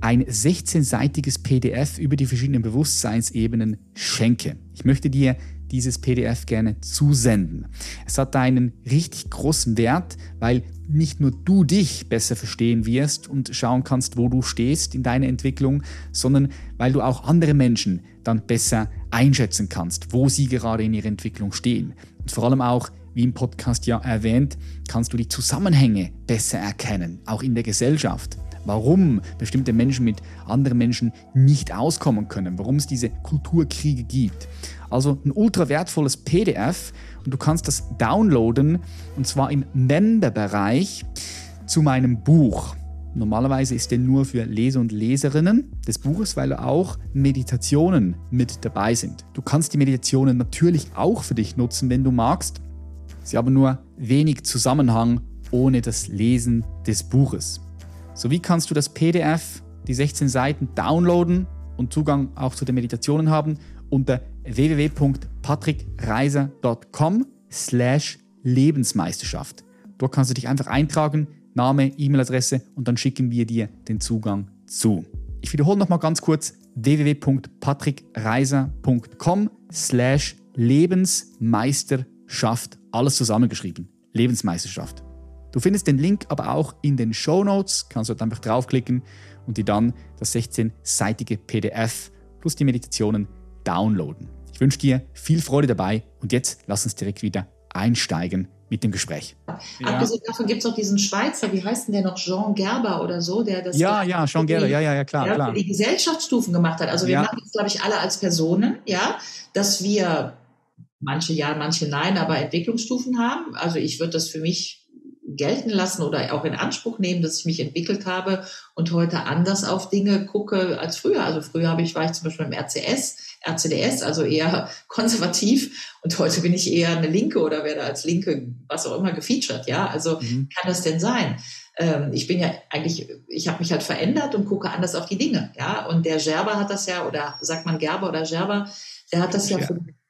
[SPEAKER 2] ein 16-seitiges PDF über die verschiedenen Bewusstseinsebenen schenke. Ich möchte dir dieses PDF gerne zusenden. Es hat einen richtig großen Wert, weil nicht nur du dich besser verstehen wirst und schauen kannst, wo du stehst in deiner Entwicklung, sondern weil du auch andere Menschen dann besser einschätzen kannst, wo sie gerade in ihrer Entwicklung stehen. Und vor allem auch, wie im Podcast ja erwähnt, kannst du die Zusammenhänge besser erkennen, auch in der Gesellschaft. Warum bestimmte Menschen mit anderen Menschen nicht auskommen können, warum es diese Kulturkriege gibt. Also ein ultra wertvolles PDF und du kannst das downloaden und zwar im Member-Bereich zu meinem Buch. Normalerweise ist der nur für Leser und Leserinnen des Buches, weil auch Meditationen mit dabei sind. Du kannst die Meditationen natürlich auch für dich nutzen, wenn du magst. Sie haben nur wenig Zusammenhang ohne das Lesen des Buches. So wie kannst du das PDF, die 16 Seiten downloaden und Zugang auch zu den Meditationen haben unter www.patrickreiser.com slash Lebensmeisterschaft. Dort kannst du dich einfach eintragen, Name, E-Mail-Adresse und dann schicken wir dir den Zugang zu. Ich wiederhole nochmal ganz kurz www.patrickreiser.com slash Lebensmeisterschaft. Alles zusammengeschrieben. Lebensmeisterschaft. Du findest den Link aber auch in den Show Notes. Kannst du dort einfach draufklicken und dir dann das 16-seitige PDF plus die Meditationen downloaden. Ich wünsche dir viel Freude dabei und jetzt lass uns direkt wieder einsteigen mit dem Gespräch.
[SPEAKER 1] Ja. Abgesehen davon gibt es noch diesen Schweizer, wie heißt denn der noch, Jean Gerber oder so, der das.
[SPEAKER 2] Ja, ja, Jean Gerber, ja, ja, ja, klar, klar.
[SPEAKER 1] die Gesellschaftsstufen gemacht hat. Also wir ja. machen das, glaube ich, alle als Personen, ja, dass wir manche ja, manche nein, aber Entwicklungsstufen haben. Also ich würde das für mich gelten lassen oder auch in Anspruch nehmen, dass ich mich entwickelt habe und heute anders auf Dinge gucke als früher. Also früher habe ich, war ich zum Beispiel im RCS, RCDS, also eher konservativ und heute bin ich eher eine Linke oder werde als Linke, was auch immer, gefeatured. Ja, also mhm. kann das denn sein? Ähm, ich bin ja eigentlich, ich habe mich halt verändert und gucke anders auf die Dinge. Ja, und der Gerber hat das ja, oder sagt man Gerber oder Gerber, der hat das ja, ja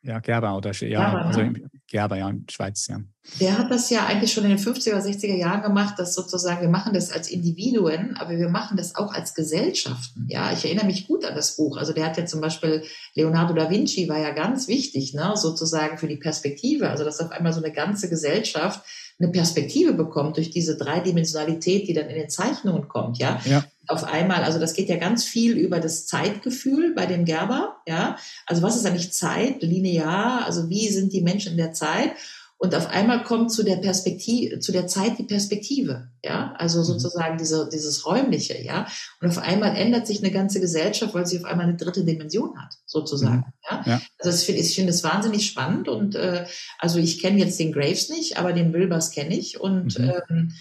[SPEAKER 2] ja, Gerber oder ja, Gerber, also ne? Gerber, ja, in Schweiz, ja.
[SPEAKER 1] Der hat das ja eigentlich schon in den 50er, 60er Jahren gemacht, dass sozusagen, wir machen das als Individuen, aber wir machen das auch als Gesellschaften. Ja, ich erinnere mich gut an das Buch. Also der hat ja zum Beispiel, Leonardo da Vinci war ja ganz wichtig, ne, sozusagen für die Perspektive. Also dass auf einmal so eine ganze Gesellschaft eine Perspektive bekommt durch diese Dreidimensionalität, die dann in den Zeichnungen kommt, ja. ja. Auf einmal, also das geht ja ganz viel über das Zeitgefühl bei dem Gerber, ja. Also was ist eigentlich Zeit, linear, also wie sind die Menschen in der Zeit? Und auf einmal kommt zu der Perspektive, zu der Zeit die Perspektive, ja, also mhm. sozusagen diese, dieses räumliche, ja. Und auf einmal ändert sich eine ganze Gesellschaft, weil sie auf einmal eine dritte Dimension hat, sozusagen, mhm. ja? ja. Also das finde ich finde es wahnsinnig spannend und äh, also ich kenne jetzt den Graves nicht, aber den Wilbers kenne ich und mhm. ähm,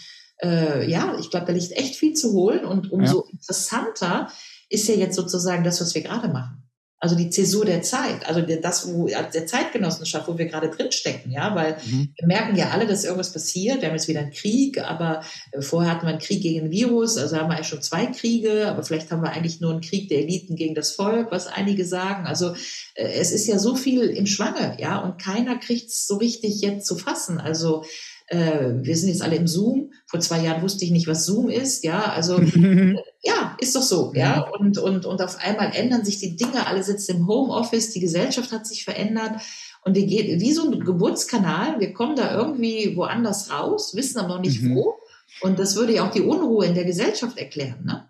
[SPEAKER 1] äh, ja, ich glaube, da liegt echt viel zu holen und umso ja. interessanter ist ja jetzt sozusagen das, was wir gerade machen. Also die Zäsur der Zeit, also das, wo der Zeitgenossenschaft, wo wir gerade drinstecken, ja, weil mhm. wir merken ja alle, dass irgendwas passiert. Wir haben jetzt wieder einen Krieg, aber äh, vorher hatten wir einen Krieg gegen ein Virus, also haben wir eigentlich schon zwei Kriege, aber vielleicht haben wir eigentlich nur einen Krieg der Eliten gegen das Volk, was einige sagen. Also äh, es ist ja so viel im Schwange, ja, und keiner kriegt es so richtig jetzt zu fassen. Also äh, wir sind jetzt alle im Zoom. Vor zwei Jahren wusste ich nicht, was Zoom ist. Ja, also ja, ist doch so. Ja, und, und, und auf einmal ändern sich die Dinge. Alle sitzen im Homeoffice. Die Gesellschaft hat sich verändert. Und wir gehen wie so ein Geburtskanal. Wir kommen da irgendwie woanders raus, wissen aber noch nicht mhm. wo. Und das würde ja auch die Unruhe in der Gesellschaft erklären. Ne?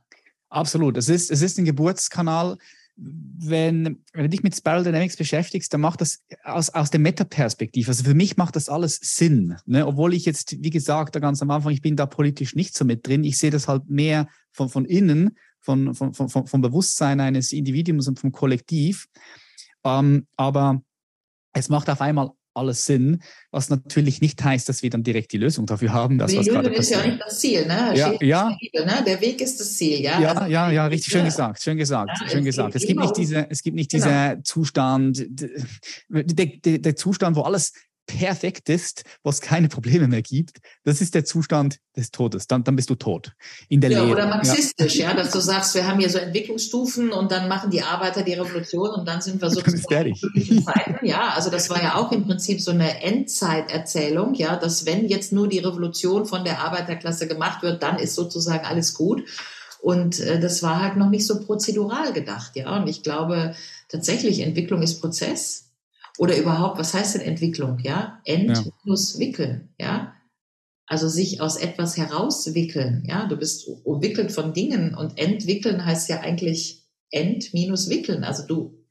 [SPEAKER 2] Absolut. Es ist, es ist ein Geburtskanal wenn, wenn du dich mit Spiral Dynamics beschäftigst, dann macht das aus, aus der Metaperspektive. Also für mich macht das alles Sinn. Ne? Obwohl ich jetzt, wie gesagt, da ganz am Anfang, ich bin da politisch nicht so mit drin. Ich sehe das halt mehr von, von innen, von, von, von, vom Bewusstsein eines Individuums und vom Kollektiv. Ähm, aber es macht auf einmal alles Sinn, was natürlich nicht heißt, dass wir dann direkt die Lösung dafür haben. Das,
[SPEAKER 1] die was Lösung ist ja nicht das Ziel, ne?
[SPEAKER 2] Ja, ja.
[SPEAKER 1] Bibel, ne? Der Weg ist das Ziel, ja.
[SPEAKER 2] Ja, also, ja, ja, richtig schön ja. gesagt, schön gesagt, ja, schön gesagt. Es gibt nicht diese, es gibt nicht genau. dieser Zustand, der, der, der Zustand, wo alles perfekt ist, wo es keine Probleme mehr gibt, das ist der Zustand des Todes. Dann, dann bist du tot. In der
[SPEAKER 1] ja,
[SPEAKER 2] Lehre.
[SPEAKER 1] Oder marxistisch, ja. ja, dass du sagst, wir haben hier so Entwicklungsstufen und dann machen die Arbeiter die Revolution und dann sind wir sozusagen in Zeiten. Ja, also das war ja auch im Prinzip so eine Endzeiterzählung, ja, dass wenn jetzt nur die Revolution von der Arbeiterklasse gemacht wird, dann ist sozusagen alles gut. Und äh, das war halt noch nicht so prozedural gedacht, ja. Und ich glaube tatsächlich, Entwicklung ist Prozess. Oder überhaupt, was heißt denn Entwicklung? Ja, Entwickeln, ja. ja. Also sich aus etwas herauswickeln, ja. Du bist umwickelt von Dingen und entwickeln heißt ja eigentlich ent minus wickeln. Also du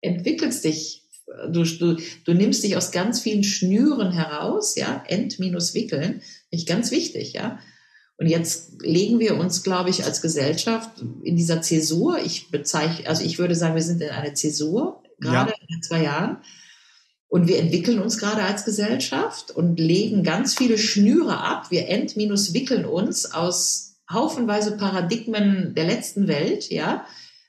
[SPEAKER 1] entwickelst dich, du, du, du nimmst dich aus ganz vielen Schnüren heraus, ja. Ent minus wickeln, nicht ganz wichtig, ja. Und jetzt legen wir uns, glaube ich, als Gesellschaft in dieser Zäsur, ich bezeichne, also ich würde sagen, wir sind in einer Zäsur, gerade ja. in zwei Jahren. Und wir entwickeln uns gerade als Gesellschaft und legen ganz viele Schnüre ab. Wir ent-wickeln uns aus haufenweise Paradigmen der letzten Welt, ja.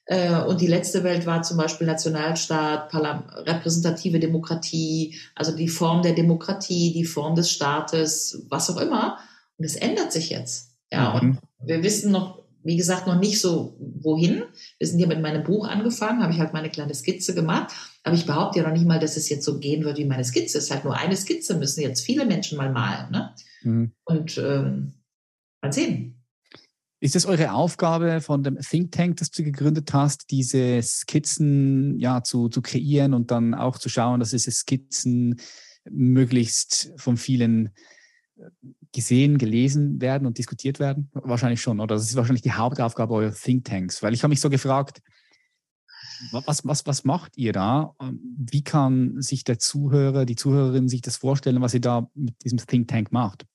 [SPEAKER 1] Äh, und die letzte Welt war zum Beispiel Nationalstaat, repräsentative Demokratie, also die Form der Demokratie, die Form des Staates, was auch immer. Und es ändert sich jetzt. Ja, mhm. und wir wissen noch, wie gesagt, noch nicht so wohin. Wir sind hier mit meinem Buch angefangen, habe ich halt meine kleine Skizze gemacht. Aber ich behaupte ja noch nicht mal, dass es jetzt so gehen wird wie meine Skizze. Es ist halt nur eine Skizze, müssen jetzt viele Menschen mal malen. Ne? Mhm. Und ähm, mal sehen.
[SPEAKER 2] Ist es eure Aufgabe von dem Think Tank, das du gegründet hast, diese Skizzen ja, zu, zu kreieren und dann auch zu schauen, dass diese Skizzen möglichst von vielen gesehen, gelesen werden und diskutiert werden? Wahrscheinlich schon, oder? Das ist wahrscheinlich die Hauptaufgabe eurer Think Tanks. Weil ich habe mich so gefragt, Was, was, was macht ihr da? Wie kann sich der Zuhörer, die Zuhörerin sich das vorstellen, was ihr da mit diesem Think Tank macht?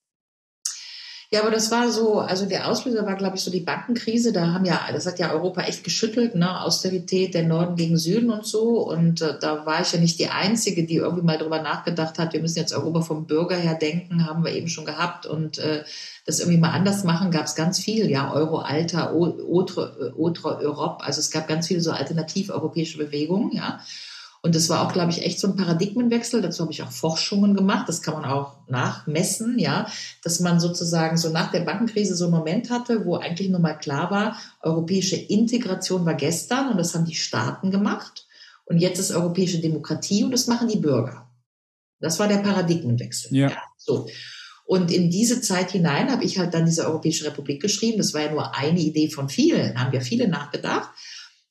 [SPEAKER 1] Ja, aber das war so, also der Auslöser war, glaube ich, so die Bankenkrise. Da haben ja, das hat ja Europa echt geschüttelt, ne? Austerität, der Norden gegen Süden und so. Und äh, da war ich ja nicht die Einzige, die irgendwie mal drüber nachgedacht hat, wir müssen jetzt Europa vom Bürger her denken, haben wir eben schon gehabt. Und äh, das irgendwie mal anders machen, gab es ganz viel, ja, Euro-Alter, Autre Europe. Also es gab ganz viele so alternativ-europäische Bewegungen, ja. Und das war auch, glaube ich, echt so ein Paradigmenwechsel. Dazu habe ich auch Forschungen gemacht. Das kann man auch nachmessen, ja, dass man sozusagen so nach der Bankenkrise so einen Moment hatte, wo eigentlich nur mal klar war, europäische Integration war gestern und das haben die Staaten gemacht. Und jetzt ist europäische Demokratie und das machen die Bürger. Das war der Paradigmenwechsel. Ja. ja so. Und in diese Zeit hinein habe ich halt dann diese Europäische Republik geschrieben. Das war ja nur eine Idee von vielen, haben ja viele nachgedacht.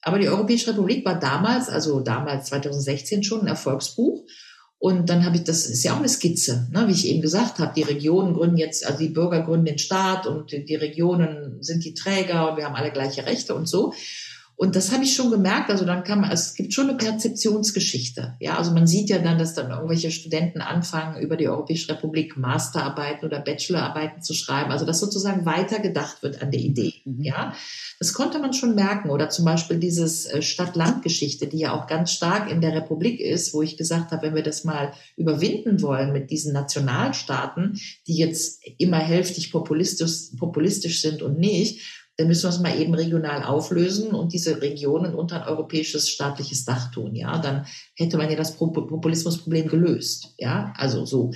[SPEAKER 1] Aber die Europäische Republik war damals, also damals 2016 schon ein Erfolgsbuch. Und dann habe ich, das ist ja auch eine Skizze, ne, wie ich eben gesagt habe. Die Regionen gründen jetzt, also die Bürger gründen den Staat und die Regionen sind die Träger und wir haben alle gleiche Rechte und so. Und das habe ich schon gemerkt. Also dann kann man, also es gibt schon eine Perzeptionsgeschichte. Ja, also man sieht ja dann, dass dann irgendwelche Studenten anfangen, über die Europäische Republik Masterarbeiten oder Bachelorarbeiten zu schreiben. Also dass sozusagen weitergedacht wird an der Idee. Mhm. Ja, das konnte man schon merken. Oder zum Beispiel dieses äh, Stadt-Land-Geschichte, die ja auch ganz stark in der Republik ist, wo ich gesagt habe, wenn wir das mal überwinden wollen mit diesen Nationalstaaten, die jetzt immer hälftig populistisch, populistisch sind und nicht, dann müssen wir es mal eben regional auflösen und diese Regionen unter ein europäisches staatliches Dach tun. Ja, dann hätte man ja das Populismusproblem gelöst. Ja, also so.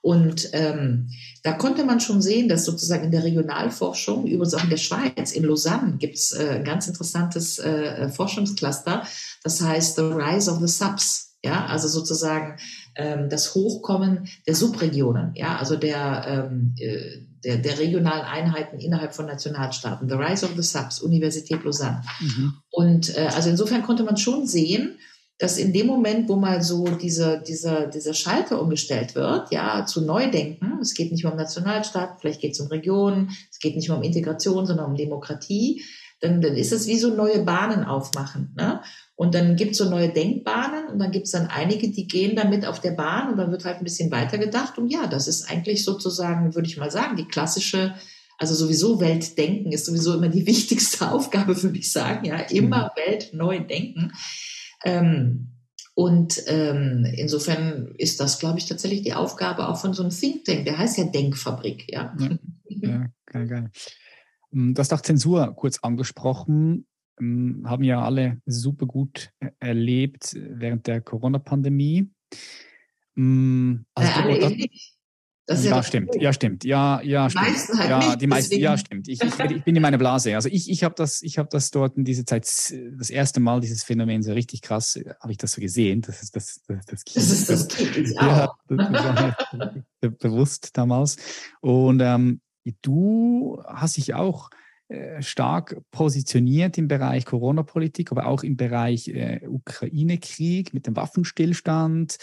[SPEAKER 1] Und ähm, da konnte man schon sehen, dass sozusagen in der Regionalforschung, übrigens auch in der Schweiz, in Lausanne, gibt es äh, ein ganz interessantes äh, Forschungscluster, das heißt The Rise of the Subs. Ja, also sozusagen ähm, das Hochkommen der Subregionen, ja, also der, ähm, äh, der, der regionalen Einheiten innerhalb von Nationalstaaten. The Rise of the Subs, Universität Lausanne. Mhm. Und äh, also insofern konnte man schon sehen, dass in dem Moment, wo mal so dieser, dieser, dieser Schalter umgestellt wird, ja, zu Neudenken, es geht nicht mehr um Nationalstaat, vielleicht geht es um Regionen, es geht nicht mehr um Integration, sondern um Demokratie, dann, dann ist es wie so neue Bahnen aufmachen. Ne? Und dann gibt es so neue Denkbahnen und dann gibt es dann einige, die gehen damit auf der Bahn und dann wird halt ein bisschen weitergedacht. Und ja, das ist eigentlich sozusagen, würde ich mal sagen, die klassische, also sowieso Weltdenken ist sowieso immer die wichtigste Aufgabe, würde ich sagen. Ja, immer mhm. Welt neu denken. Ähm, und ähm, insofern ist das, glaube ich, tatsächlich die Aufgabe auch von so einem Think Tank. Der heißt ja Denkfabrik. Ja, ja,
[SPEAKER 2] ja geil, geil. Ähm, du hast auch Zensur kurz angesprochen. Ähm, haben ja alle super gut äh, erlebt während der Corona-Pandemie. Ähm, also ja, alle das, ja, ja stimmt. Ja, stimmt. Ja, ja, die stimmt. Halt ja, nicht, die meisten. Ja, stimmt. Ich, ich, ich, bin in meiner Blase. Also ich, ich habe das, ich habe das dort in dieser Zeit das erste Mal dieses Phänomen so richtig krass, äh, habe ich das so gesehen. Das ist das, das, das,
[SPEAKER 1] das ist das Kind. Ja, das war
[SPEAKER 2] mir bewusst damals. Und ähm, du hast dich auch stark positioniert im Bereich Corona-Politik, aber auch im Bereich äh, Ukraine-Krieg mit dem Waffenstillstand.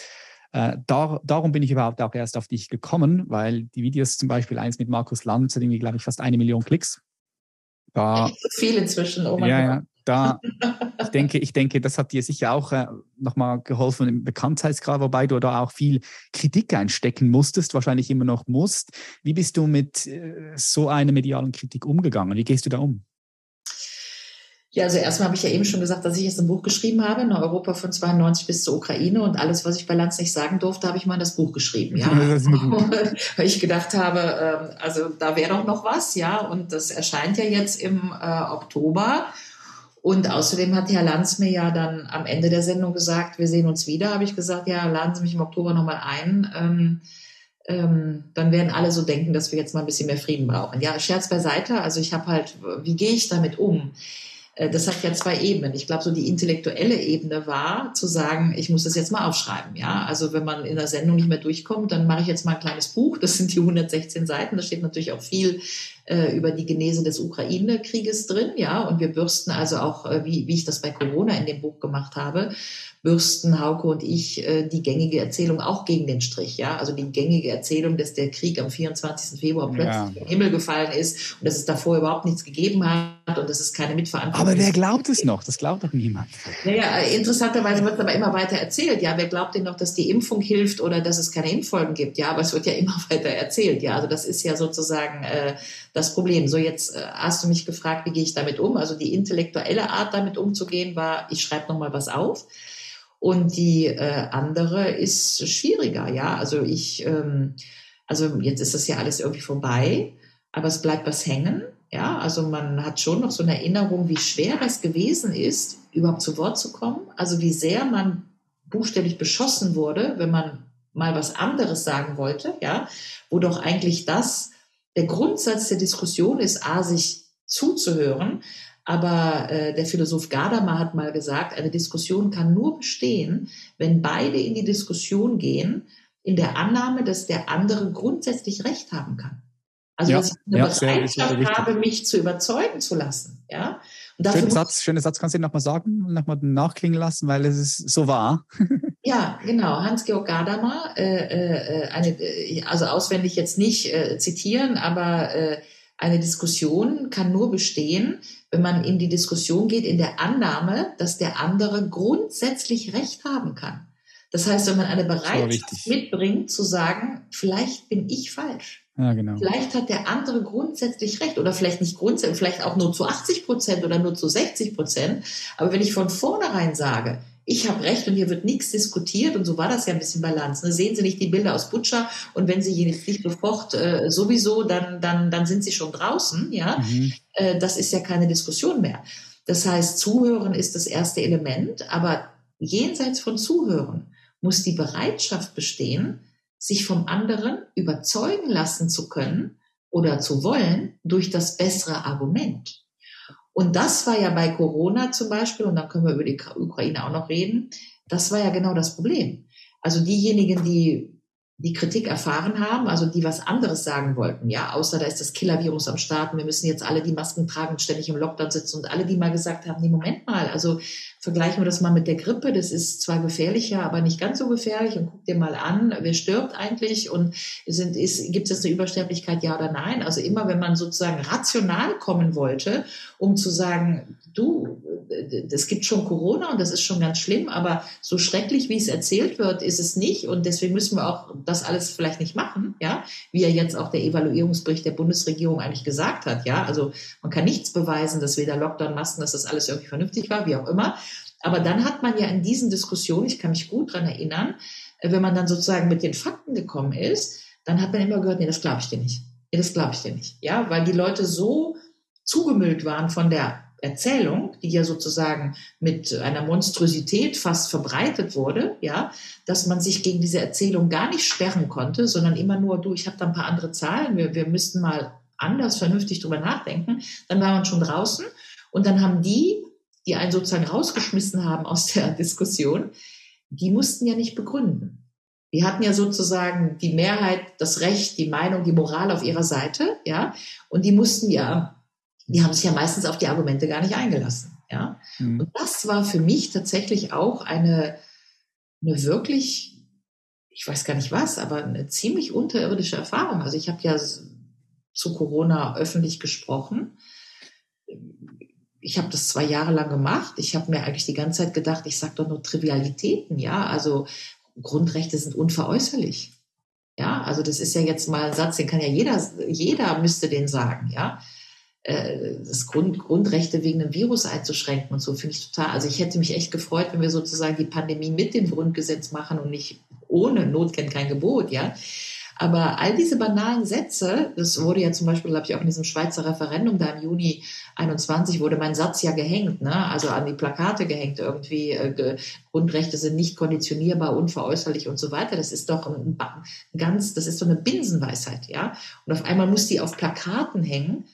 [SPEAKER 2] Äh, dar, darum bin ich überhaupt auch erst auf dich gekommen, weil die Videos zum Beispiel eins mit Markus Lanz hat irgendwie, glaube ich, fast eine Million Klicks.
[SPEAKER 1] Da, ja, viel inzwischen, oh mein
[SPEAKER 2] ja, Gott. Ja, da, ich denke, ich denke, das hat dir sicher auch äh, nochmal geholfen im Bekanntheitsgrad, wobei du da auch viel Kritik einstecken musstest, wahrscheinlich immer noch musst. Wie bist du mit äh, so einer medialen Kritik umgegangen? Wie gehst du da um?
[SPEAKER 1] Ja, also erstmal habe ich ja eben schon gesagt, dass ich jetzt ein Buch geschrieben habe, in Europa von 92 bis zur Ukraine und alles, was ich bei Lanz nicht sagen durfte, habe ich mal in das Buch geschrieben, ja. Weil ich gedacht habe, ähm, also da wäre doch noch was, ja, und das erscheint ja jetzt im äh, Oktober. Und außerdem hat Herr Lanz mir ja dann am Ende der Sendung gesagt, wir sehen uns wieder. Habe ich gesagt, ja, laden Sie mich im Oktober nochmal ein. Ähm, ähm, dann werden alle so denken, dass wir jetzt mal ein bisschen mehr Frieden brauchen. Ja, Scherz beiseite. Also ich habe halt, wie gehe ich damit um? Äh, das hat ja zwei Ebenen. Ich glaube, so die intellektuelle Ebene war zu sagen, ich muss das jetzt mal aufschreiben. Ja, also wenn man in der Sendung nicht mehr durchkommt, dann mache ich jetzt mal ein kleines Buch. Das sind die 116 Seiten. Da steht natürlich auch viel äh, über die Genese des Ukraine-Krieges drin, ja, und wir bürsten also auch, äh, wie, wie ich das bei Corona in dem Buch gemacht habe, bürsten Hauke und ich äh, die gängige Erzählung auch gegen den Strich, ja, also die gängige Erzählung, dass der Krieg am 24. Februar plötzlich ja. vom Himmel gefallen ist und dass es davor überhaupt nichts gegeben hat und dass es keine Mitverantwortung
[SPEAKER 2] Aber wer glaubt es noch? Das glaubt doch niemand.
[SPEAKER 1] Naja, interessanterweise wird aber immer weiter erzählt, ja, wer glaubt denn noch, dass die Impfung hilft oder dass es keine Impffolgen gibt, ja, aber es wird ja immer weiter erzählt, ja, also das ist ja sozusagen äh, das Problem. So, jetzt äh, hast du mich gefragt, wie gehe ich damit um? Also die intellektuelle Art, damit umzugehen, war, ich schreibe nochmal was auf. Und die äh, andere ist schwieriger, ja. Also ich, ähm, also jetzt ist das ja alles irgendwie vorbei, aber es bleibt was hängen. Ja, also man hat schon noch so eine Erinnerung, wie schwer es gewesen ist, überhaupt zu Wort zu kommen. Also wie sehr man buchstäblich beschossen wurde, wenn man mal was anderes sagen wollte, ja, wo doch eigentlich das der Grundsatz der Diskussion ist, a, sich zuzuhören, aber äh, der Philosoph Gadamer hat mal gesagt, eine Diskussion kann nur bestehen, wenn beide in die Diskussion gehen, in der Annahme, dass der andere grundsätzlich Recht haben kann. Also ja, dass ich eine ja, Bereitschaft habe, mich zu überzeugen zu lassen. Ja?
[SPEAKER 2] schöner Satz, schöner Satz, kannst du nochmal sagen, nochmal nachklingen lassen, weil es ist so wahr.
[SPEAKER 1] ja, genau. Hans-Georg Gadamer, äh, äh, eine, äh, also auswendig jetzt nicht äh, zitieren, aber äh, eine Diskussion kann nur bestehen, wenn man in die Diskussion geht in der Annahme, dass der andere grundsätzlich Recht haben kann. Das heißt, wenn man eine Bereitschaft mitbringt, zu sagen, vielleicht bin ich falsch.
[SPEAKER 2] Ja, genau.
[SPEAKER 1] Vielleicht hat der andere grundsätzlich recht oder vielleicht nicht grundsätzlich, vielleicht auch nur zu 80 Prozent oder nur zu 60 Prozent. Aber wenn ich von vornherein sage, ich habe recht und hier wird nichts diskutiert und so war das ja ein bisschen Lanz. Ne? Sehen Sie nicht die Bilder aus Butscha und wenn Sie jetzt nicht sofort äh, sowieso, dann, dann, dann sind Sie schon draußen. Ja, mhm. äh, das ist ja keine Diskussion mehr. Das heißt, Zuhören ist das erste Element, aber jenseits von Zuhören muss die Bereitschaft bestehen, sich vom anderen überzeugen lassen zu können oder zu wollen durch das bessere Argument. Und das war ja bei Corona zum Beispiel, und dann können wir über die Ukraine auch noch reden, das war ja genau das Problem. Also diejenigen, die die Kritik erfahren haben, also die was anderes sagen wollten, ja, außer da ist das Killer-Virus am Start und wir müssen jetzt alle die Masken tragen ständig im Lockdown sitzen und alle, die mal gesagt haben, nee, Moment mal, also vergleichen wir das mal mit der Grippe, das ist zwar gefährlicher, aber nicht ganz so gefährlich und guck dir mal an, wer stirbt eigentlich und sind, ist, gibt es eine Übersterblichkeit, ja oder nein? Also immer, wenn man sozusagen rational kommen wollte, um zu sagen, du, es gibt schon Corona und das ist schon ganz schlimm, aber so schrecklich, wie es erzählt wird, ist es nicht. Und deswegen müssen wir auch das alles vielleicht nicht machen, ja, wie ja jetzt auch der Evaluierungsbericht der Bundesregierung eigentlich gesagt hat, ja, also man kann nichts beweisen, dass weder Lockdown, Masken, dass das alles irgendwie vernünftig war, wie auch immer, aber dann hat man ja in diesen Diskussionen, ich kann mich gut dran erinnern, wenn man dann sozusagen mit den Fakten gekommen ist, dann hat man immer gehört, nee, das glaube ich dir nicht, nee, das glaube ich dir nicht, ja, weil die Leute so zugemüllt waren von der Erzählung, die ja sozusagen mit einer Monstrosität fast verbreitet wurde, ja, dass man sich gegen diese Erzählung gar nicht sperren konnte, sondern immer nur, du, ich habe da ein paar andere Zahlen, wir, wir müssten mal anders vernünftig drüber nachdenken, dann war man schon draußen und dann haben die, die einen sozusagen rausgeschmissen haben aus der Diskussion, die mussten ja nicht begründen. Die hatten ja sozusagen die Mehrheit, das Recht, die Meinung, die Moral auf ihrer Seite, ja, und die mussten ja die haben sich ja meistens auf die Argumente gar nicht eingelassen. Ja? Mhm. Und das war für mich tatsächlich auch eine, eine wirklich, ich weiß gar nicht was, aber eine ziemlich unterirdische Erfahrung. Also ich habe ja zu Corona öffentlich gesprochen. Ich habe das zwei Jahre lang gemacht. Ich habe mir eigentlich die ganze Zeit gedacht, ich sage doch nur Trivialitäten, ja. Also Grundrechte sind unveräußerlich. Ja, also das ist ja jetzt mal ein Satz, den kann ja jeder, jeder müsste den sagen, ja. Äh, das Grund, Grundrechte wegen einem Virus einzuschränken und so finde ich total. Also ich hätte mich echt gefreut, wenn wir sozusagen die Pandemie mit dem Grundgesetz machen und nicht ohne Not kennt kein Gebot, ja. Aber all diese banalen Sätze, das wurde ja zum Beispiel, glaube ich, auch in diesem Schweizer Referendum da im Juni 21 wurde mein Satz ja gehängt, ne? also an die Plakate gehängt irgendwie, äh, Grundrechte sind nicht konditionierbar, unveräußerlich und so weiter. Das ist doch ein, ein ganz, das ist so eine Binsenweisheit, ja. Und auf einmal muss die auf Plakaten hängen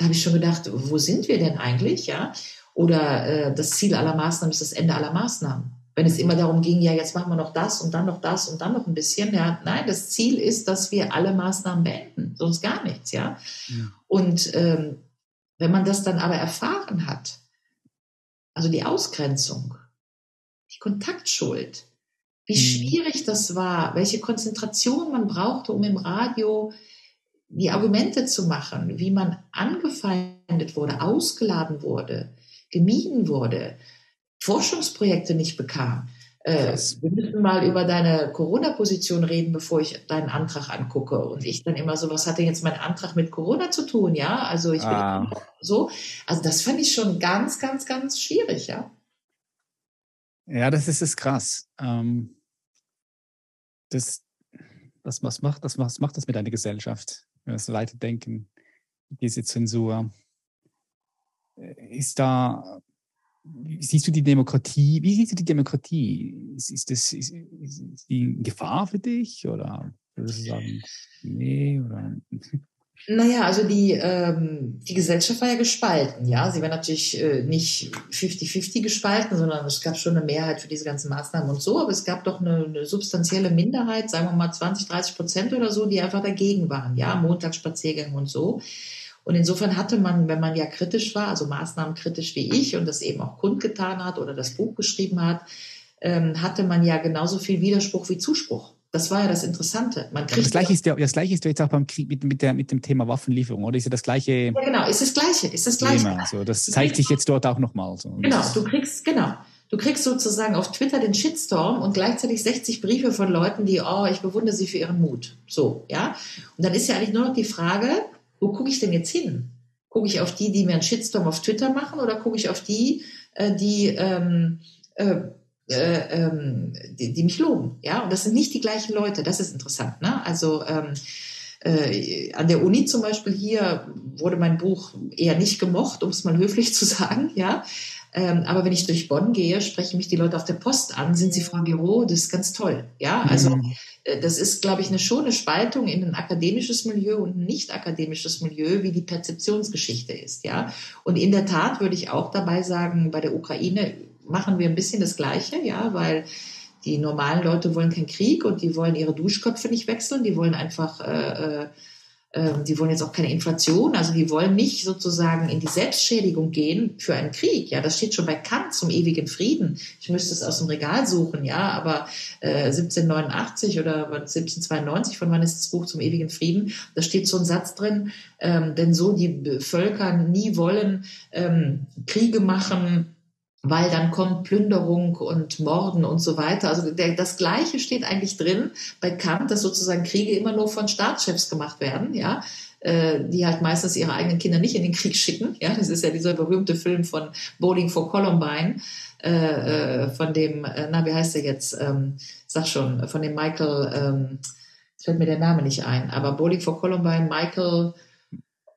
[SPEAKER 1] habe ich schon gedacht, wo sind wir denn eigentlich, ja? Oder äh, das Ziel aller Maßnahmen ist das Ende aller Maßnahmen. wenn es immer darum ging, ja, jetzt machen wir noch das und dann noch das und dann noch ein bisschen. Ja, nein, das Ziel ist, dass wir alle Maßnahmen beenden, sonst gar nichts, ja. ja. Und ähm, wenn man das dann aber erfahren hat, also die Ausgrenzung, die Kontaktschuld, wie mhm. schwierig das war, welche Konzentration man brauchte, um im Radio die Argumente zu machen, wie man angefeindet wurde, ausgeladen wurde, gemieden wurde, Forschungsprojekte nicht bekam. Äh, wir müssen mal über deine Corona-Position reden, bevor ich deinen Antrag angucke. Und ich dann immer so, was hat denn jetzt mein Antrag mit Corona zu tun? Ja, also ich bin ah. so. Also das fand ich schon ganz, ganz, ganz schwierig, ja.
[SPEAKER 2] Ja, das ist, ist krass. Ähm, das, das, was, macht, das, was macht das mit einer Gesellschaft, wenn wir so weiterdenken? Diese Zensur. Äh, ist da siehst du die Demokratie? Wie siehst du die Demokratie? Ist, ist das ist, ist die Gefahr für dich oder würdest du sagen, nee? Oder?
[SPEAKER 1] Naja, also die, ähm, die Gesellschaft war ja gespalten, ja. Sie war natürlich äh, nicht 50-50 gespalten, sondern es gab schon eine Mehrheit für diese ganzen Maßnahmen und so, aber es gab doch eine, eine substanzielle Minderheit, sagen wir mal 20, 30 Prozent oder so, die einfach dagegen waren, ja, Montagsspaziergänge und so. Und insofern hatte man, wenn man ja kritisch war, also maßnahmenkritisch wie ich und das eben auch kundgetan hat oder das Buch geschrieben hat, ähm, hatte man ja genauso viel Widerspruch wie Zuspruch. Das war ja das Interessante.
[SPEAKER 2] Man kriegt das, gleiche ist ja, das gleiche ist ja jetzt auch beim Krieg mit, mit, der, mit dem Thema Waffenlieferung, oder? Ist ja das gleiche. Ja,
[SPEAKER 1] genau, ist das gleiche, ist das gleiche. Thema.
[SPEAKER 2] So, das zeigt sich jetzt dort auch nochmal. So.
[SPEAKER 1] Genau, du kriegst, genau. Du kriegst sozusagen auf Twitter den Shitstorm und gleichzeitig 60 Briefe von Leuten, die, oh, ich bewundere sie für ihren Mut. So, ja. Und dann ist ja eigentlich nur noch die Frage, wo gucke ich denn jetzt hin? Gucke ich auf die, die mir einen Shitstorm auf Twitter machen oder gucke ich auf die, äh, die, ähm, äh, äh, ähm, die, die, mich loben? Ja, und das sind nicht die gleichen Leute. Das ist interessant. Ne? Also ähm, äh, an der Uni zum Beispiel hier wurde mein Buch eher nicht gemocht, um es mal höflich zu sagen. Ja, ähm, aber wenn ich durch Bonn gehe, sprechen mich die Leute auf der Post an, sind sie Frau Giro, das ist ganz toll. Ja, also mhm. Äh, das ist, glaube ich, eine schon eine Spaltung in ein akademisches Milieu und ein nicht akademisches Milieu, wie die Perzeptionsgeschichte ist. Ja, und in der Tat würde ich auch dabei sagen, bei der Ukraine machen wir ein bisschen das Gleiche, ja, weil die normalen Leute wollen keinen Krieg und die wollen ihre Duschköpfe nicht wechseln, die wollen einfach äh, äh ähm, die wollen jetzt auch keine Inflation, also die wollen nicht sozusagen in die Selbstschädigung gehen für einen Krieg. Ja, das steht schon bei Kant zum ewigen Frieden. Ich müsste es aus dem Regal suchen, ja, aber äh, 1789 oder 1792, von wann ist das Buch zum ewigen Frieden? Da steht so ein Satz drin, ähm, denn so die Völker nie wollen ähm, Kriege machen, weil dann kommt Plünderung und Morden und so weiter. Also der, das Gleiche steht eigentlich drin bei Kant, dass sozusagen Kriege immer nur von Staatschefs gemacht werden, ja, äh, die halt meistens ihre eigenen Kinder nicht in den Krieg schicken. Ja, das ist ja dieser berühmte Film von Bowling for Columbine, äh, äh, von dem, äh, na, wie heißt der jetzt? Ähm, sag schon, von dem Michael, ähm, fällt mir der Name nicht ein, aber Bowling for Columbine, Michael,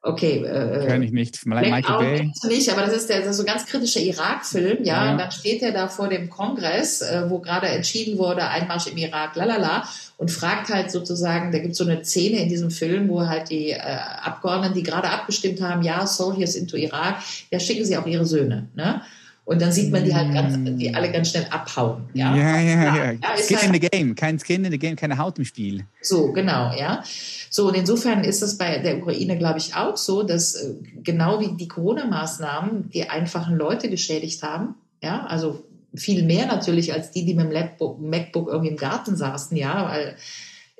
[SPEAKER 1] Okay.
[SPEAKER 2] Äh, Kenn ich nicht. Michael Bay.
[SPEAKER 1] Nicht, aber das ist der das ist so ein ganz kritischer Irak-Film, ja? ja. Und dann steht er da vor dem Kongress, äh, wo gerade entschieden wurde, Einmarsch im Irak, lalala, und fragt halt sozusagen, da gibt es so eine Szene in diesem Film, wo halt die äh, Abgeordneten, die gerade abgestimmt haben, ja, Soldiers into Irak, ja, schicken sie auch ihre Söhne, ne? Und dann sieht man die halt ganz, die alle ganz schnell abhauen. Ja,
[SPEAKER 2] ja, ja. ja. ja Skin halt, in the game, kein Skin in the game, keine Haut im Spiel.
[SPEAKER 1] So, genau, ja. So, und insofern ist das bei der Ukraine, glaube ich, auch so, dass äh, genau wie die Corona-Maßnahmen die einfachen Leute geschädigt haben. Ja, also viel mehr natürlich als die, die mit dem MacBook irgendwie im Garten saßen, ja, weil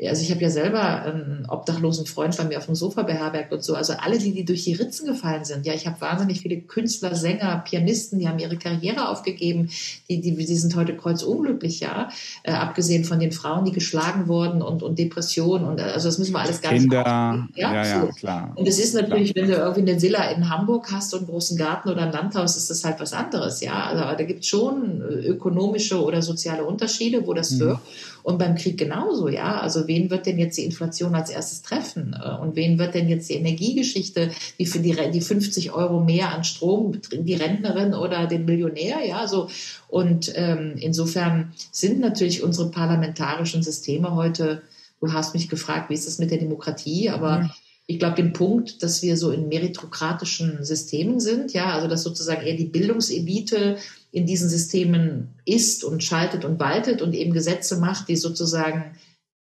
[SPEAKER 1] also ich habe ja selber einen obdachlosen Freund bei mir auf dem Sofa beherbergt und so. Also alle, die, die durch die Ritzen gefallen sind. Ja, ich habe wahnsinnig viele Künstler, Sänger, Pianisten, die haben ihre Karriere aufgegeben. Die, die, die sind heute kreuzunglücklich, ja. Äh, abgesehen von den Frauen, die geschlagen wurden und, und Depressionen. Und also das müssen wir alles gar
[SPEAKER 2] Kinder, nicht Ja, ja, ja, klar.
[SPEAKER 1] Und es ist natürlich, klar. wenn du irgendwie eine Villa in Hamburg hast und einen großen Garten oder ein Landhaus, ist das halt was anderes, ja. Also da gibt es schon ökonomische oder soziale Unterschiede, wo das mhm. Und beim Krieg genauso, ja. Also wen wird denn jetzt die Inflation als erstes treffen? Äh, und wen wird denn jetzt die Energiegeschichte, die für die, die 50 Euro mehr an Strom, die Rentnerin oder den Millionär, ja, so. Und ähm, insofern sind natürlich unsere parlamentarischen Systeme heute, du hast mich gefragt, wie ist das mit der Demokratie, aber mhm. Ich glaube, den Punkt, dass wir so in meritokratischen Systemen sind, ja, also dass sozusagen eher die Bildungselite in diesen Systemen ist und schaltet und waltet und eben Gesetze macht, die sozusagen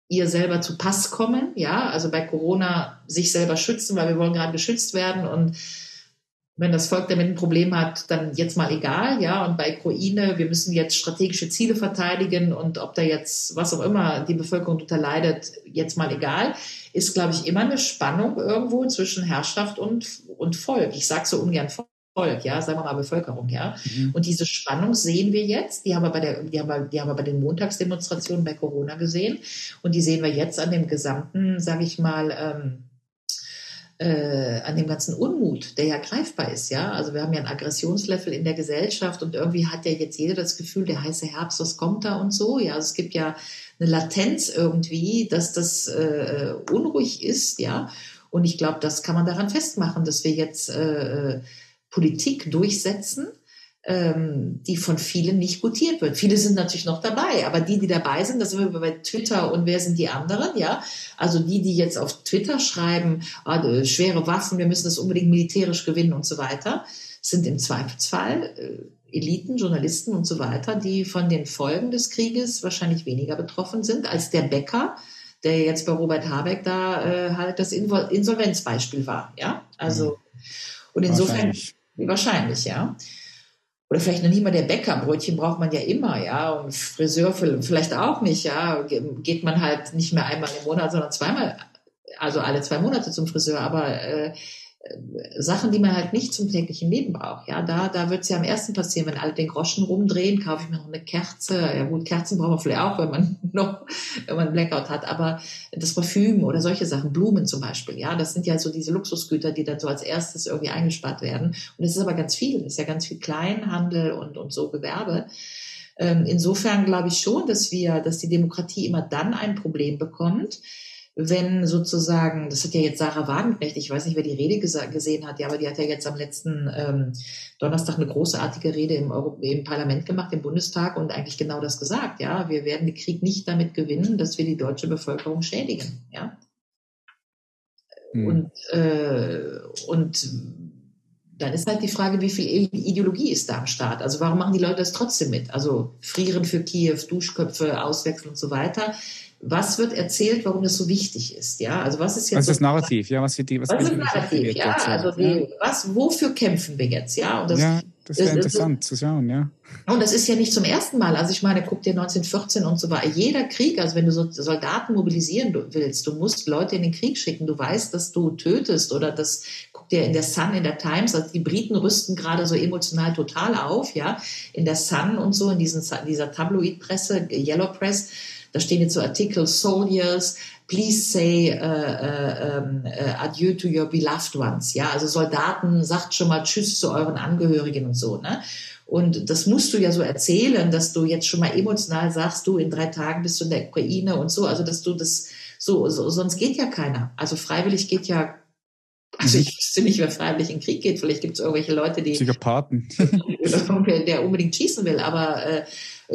[SPEAKER 1] ihr selber zu Pass kommen. Ja, also bei Corona sich selber schützen, weil wir wollen gerade geschützt werden und wenn das Volk damit ein Problem hat, dann jetzt mal egal, ja. Und bei Ukraine, wir müssen jetzt strategische Ziele verteidigen und ob da jetzt was auch immer die Bevölkerung darunter leidet, jetzt mal egal, ist, glaube ich, immer eine Spannung irgendwo zwischen Herrschaft und, und Volk. Ich sage so ungern Volk, ja, sagen wir mal Bevölkerung, ja. Mhm. Und diese Spannung sehen wir jetzt, die haben wir bei der, die haben wir, die haben wir bei den Montagsdemonstrationen bei Corona gesehen und die sehen wir jetzt an dem gesamten, sage ich mal, ähm, äh, an dem ganzen Unmut, der ja greifbar ist, ja. Also wir haben ja ein Aggressionslevel in der Gesellschaft und irgendwie hat ja jetzt jeder das Gefühl, der heiße Herbst, was kommt da und so, ja. Also es gibt ja eine Latenz irgendwie, dass das äh, unruhig ist, ja. Und ich glaube, das kann man daran festmachen, dass wir jetzt äh, Politik durchsetzen, ähm, die von vielen nicht gutiert wird. Viele sind natürlich noch dabei, aber die, die dabei sind, das sind wir bei Twitter und wer sind die anderen, ja? Also die, die jetzt auf Twitter schreiben, oh, schwere Waffen, wir müssen das unbedingt militärisch gewinnen und so weiter, sind im Zweifelsfall äh, Eliten, Journalisten und so weiter, die von den Folgen des Krieges wahrscheinlich weniger betroffen sind als der Bäcker, der jetzt bei Robert Habeck da äh, halt das Insolvenzbeispiel war, ja? Also und insofern wahrscheinlich, ja oder vielleicht noch nie mal der Bäcker. Brötchen braucht man ja immer, ja. Und Friseur vielleicht auch nicht, ja. Geht man halt nicht mehr einmal im Monat, sondern zweimal, also alle zwei Monate zum Friseur. Aber äh, Sachen, die man halt nicht zum täglichen Leben braucht. Ja, da, da wird es ja am ersten passieren, wenn alle den Groschen rumdrehen, kaufe ich mir noch eine Kerze. Ja gut, Kerzen braucht man vielleicht auch, wenn man noch, wenn man Blackout hat, aber das Parfüm oder solche Sachen, Blumen zum Beispiel, ja, das sind ja so diese Luxusgüter, die dann so als erstes irgendwie eingespart werden. Und es ist aber ganz viel, das ist ja ganz viel Kleinhandel und, und so Gewerbe. Ähm, insofern glaube ich schon, dass wir, dass die Demokratie immer dann ein Problem bekommt, wenn sozusagen, das hat ja jetzt Sarah Wagenknecht, ich weiß nicht, wer die Rede gesehen hat, ja, aber die hat ja jetzt am letzten ähm, Donnerstag eine großartige Rede im, Euro im Parlament gemacht, im Bundestag und eigentlich genau das gesagt, ja, wir werden den Krieg nicht damit gewinnen, dass wir die deutsche Bevölkerung schädigen, ja. Hm. Und, äh, und dann ist halt die Frage, wie viel Ideologie ist da am Start? Also warum machen die Leute das trotzdem mit? Also frieren für Kiew, Duschköpfe auswechseln und so weiter was wird erzählt, warum das so wichtig ist, ja? Also was ist jetzt
[SPEAKER 2] was ist das Narrativ, ja? Was, die,
[SPEAKER 1] was, was ist das Narrativ, ja? Also die, was, wofür kämpfen wir jetzt, ja?
[SPEAKER 2] Und das, ja, das wäre interessant zu schauen, ja.
[SPEAKER 1] Und das ist ja nicht zum ersten Mal. Also ich meine, guck dir 1914 und so weiter. Jeder Krieg, also wenn du so Soldaten mobilisieren willst, du musst Leute in den Krieg schicken. Du weißt, dass du tötest oder das, guck dir in der Sun, in der Times, also die Briten rüsten gerade so emotional total auf, ja? In der Sun und so, in diesen, dieser Tabloidpresse, Yellow Press, da stehen jetzt so Artikel, Soldiers, please say uh, uh, um, uh, adieu to your beloved ones. Ja, also Soldaten, sagt schon mal Tschüss zu euren Angehörigen und so. Ne? Und das musst du ja so erzählen, dass du jetzt schon mal emotional sagst, du in drei Tagen bist du in der Ukraine und so. Also dass du das so, so sonst geht ja keiner. Also freiwillig geht ja also ich wüsste nicht, wer freiwillig in den Krieg geht. Vielleicht gibt es irgendwelche Leute, die
[SPEAKER 2] Psychopathen.
[SPEAKER 1] der unbedingt schießen will. Aber äh,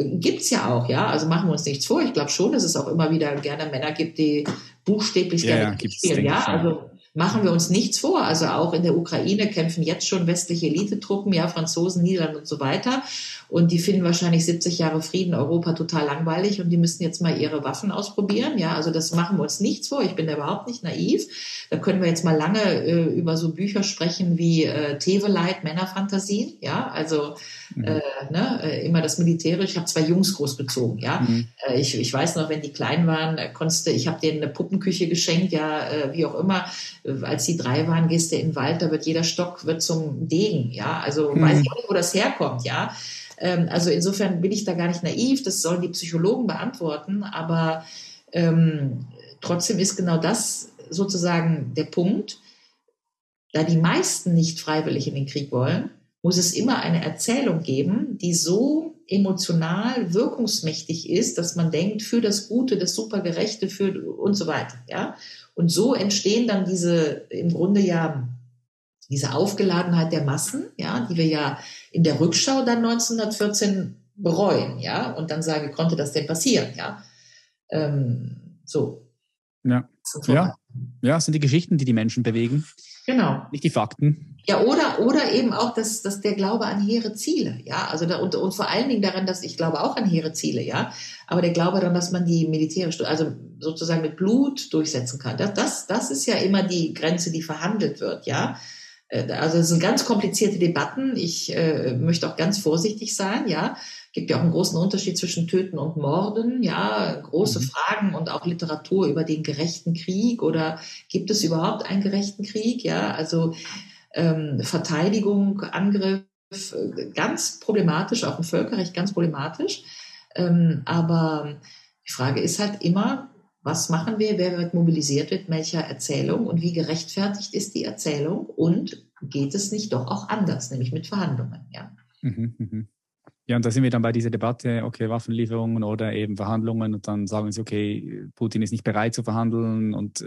[SPEAKER 1] Gibt's ja auch, ja. Also machen wir uns nichts vor. Ich glaube schon, dass es auch immer wieder gerne Männer gibt, die buchstäblich
[SPEAKER 2] ja,
[SPEAKER 1] gerne
[SPEAKER 2] ja, spielen.
[SPEAKER 1] Ja, also machen wir uns nichts vor. Also auch in der Ukraine kämpfen jetzt schon westliche Elitetruppen, ja, Franzosen, Niederlande und so weiter. Und die finden wahrscheinlich 70 Jahre Frieden Europa total langweilig und die müssen jetzt mal ihre Waffen ausprobieren. Ja, also das machen wir uns nichts vor. Ich bin da überhaupt nicht naiv. Da können wir jetzt mal lange äh, über so Bücher sprechen wie äh, Teveleit, Männerfantasien. Ja, also mhm. äh, ne, äh, immer das Militärische. Ich habe zwei Jungs großgezogen. Ja, mhm. Äh, ich, ich weiß noch, wenn die klein waren, äh, konntest ich habe denen eine Puppenküche geschenkt. Ja, äh, wie auch immer als sie drei waren, gehst du in den Wald, da wird jeder Stock wird zum Degen, ja. Also mhm. weiß ich auch nicht, wo das herkommt, ja. Ähm, also insofern bin ich da gar nicht naiv, das sollen die Psychologen beantworten, aber ähm, trotzdem ist genau das sozusagen der Punkt. Da die meisten nicht freiwillig in den Krieg wollen, muss es immer eine Erzählung geben, die so emotional wirkungsmächtig ist, dass man denkt, für das Gute, das Supergerechte, für und so weiter, ja. Und so entstehen dann diese, im Grunde ja, diese Aufgeladenheit der Massen, ja, die wir ja in der Rückschau dann 1914 bereuen, ja, und dann sagen, wie konnte das denn passieren, ja. Ähm, so.
[SPEAKER 2] Ja. Ja. ja, sind die Geschichten, die die Menschen bewegen.
[SPEAKER 1] Genau.
[SPEAKER 2] Nicht die Fakten.
[SPEAKER 1] Ja, oder, oder eben auch dass, dass der Glaube an hehre Ziele, ja, also da, und, und vor allen Dingen daran, dass ich glaube auch an hehre Ziele, ja, aber der Glaube daran, dass man die militärisch, also sozusagen mit Blut durchsetzen kann, das, das, das ist ja immer die Grenze, die verhandelt wird, ja. Äh, also es sind ganz komplizierte Debatten. Ich äh, möchte auch ganz vorsichtig sein, ja gibt ja auch einen großen Unterschied zwischen Töten und Morden, ja, große mhm. Fragen und auch Literatur über den gerechten Krieg oder gibt es überhaupt einen gerechten Krieg, ja, also ähm, Verteidigung, Angriff, äh, ganz problematisch, auch im Völkerrecht ganz problematisch. Ähm, aber die Frage ist halt immer, was machen wir, wer wird mobilisiert mit welcher Erzählung und wie gerechtfertigt ist die Erzählung und geht es nicht doch auch anders, nämlich mit Verhandlungen, ja. Mhm,
[SPEAKER 2] mh. Ja, und da sind wir dann bei dieser Debatte, okay, Waffenlieferungen oder eben Verhandlungen und dann sagen sie, okay, Putin ist nicht bereit zu verhandeln und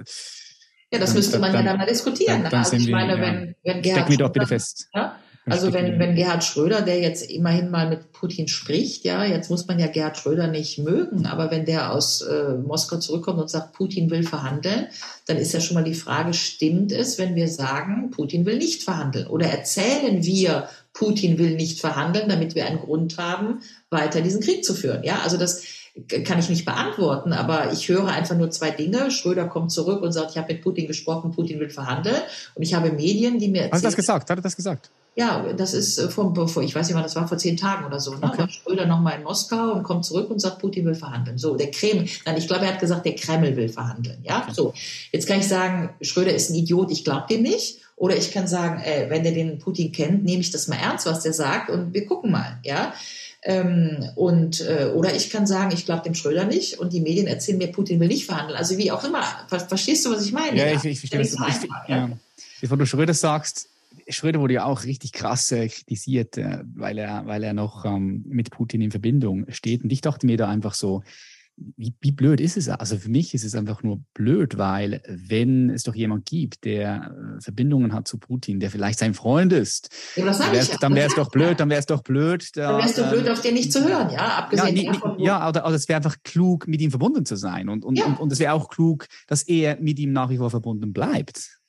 [SPEAKER 1] ja, das müsste man dann, ja dann mal diskutieren.
[SPEAKER 2] Dann, dann also ich meine, wir, wenn, wenn Gerhard Stecken wir doch bitte fest.
[SPEAKER 1] Ja, also wenn, wenn Gerhard Schröder, der jetzt immerhin mal mit Putin spricht, ja, jetzt muss man ja Gerhard Schröder nicht mögen, aber wenn der aus äh, Moskau zurückkommt und sagt, Putin will verhandeln, dann ist ja schon mal die Frage, stimmt es, wenn wir sagen, Putin will nicht verhandeln? Oder erzählen wir, Putin will nicht verhandeln, damit wir einen Grund haben, weiter diesen Krieg zu führen? Ja, also das, kann ich nicht beantworten, aber ich höre einfach nur zwei Dinge. Schröder kommt zurück und sagt, ich habe mit Putin gesprochen, Putin will verhandeln. Und ich habe Medien, die mir
[SPEAKER 2] erzählen. Hat er das gesagt? Hat er das gesagt?
[SPEAKER 1] Ja, das ist äh, vor, ich weiß nicht wann das war, vor zehn Tagen oder so. Ne? Okay. War Schröder nochmal in Moskau und kommt zurück und sagt, Putin will verhandeln. So, der Kreml, nein, ich glaube, er hat gesagt, der Kreml will verhandeln. Ja, okay. so. Jetzt kann ich sagen, Schröder ist ein Idiot, ich glaube dem nicht. Oder ich kann sagen, ey, wenn der den Putin kennt, nehme ich das mal ernst, was der sagt und wir gucken mal. Ja, ähm, und, äh, oder ich kann sagen, ich glaube dem Schröder nicht und die Medien erzählen mir, Putin will nicht verhandeln. Also wie auch immer. Verstehst du, was ich meine?
[SPEAKER 2] Ja, ich, ich verstehe. Das, ich, ja. Bevor du Schröder sagst, Schröder wurde ja auch richtig krass äh, kritisiert, äh, weil, er, weil er noch ähm, mit Putin in Verbindung steht. Und ich dachte mir da einfach so, wie, wie, blöd ist es? Also für mich ist es einfach nur blöd, weil wenn es doch jemand gibt, der äh, Verbindungen hat zu Putin, der vielleicht sein Freund ist, ja, dann wäre es doch blöd, dann wäre es doch blöd.
[SPEAKER 1] Da, dann wäre es doch blöd, ähm, auf den nicht zu hören, ja,
[SPEAKER 2] abgesehen ja, davon. Ja, oder, oder es wäre einfach klug, mit ihm verbunden zu sein und, und, ja. und, und es wäre auch klug, dass er mit ihm nach wie vor verbunden bleibt.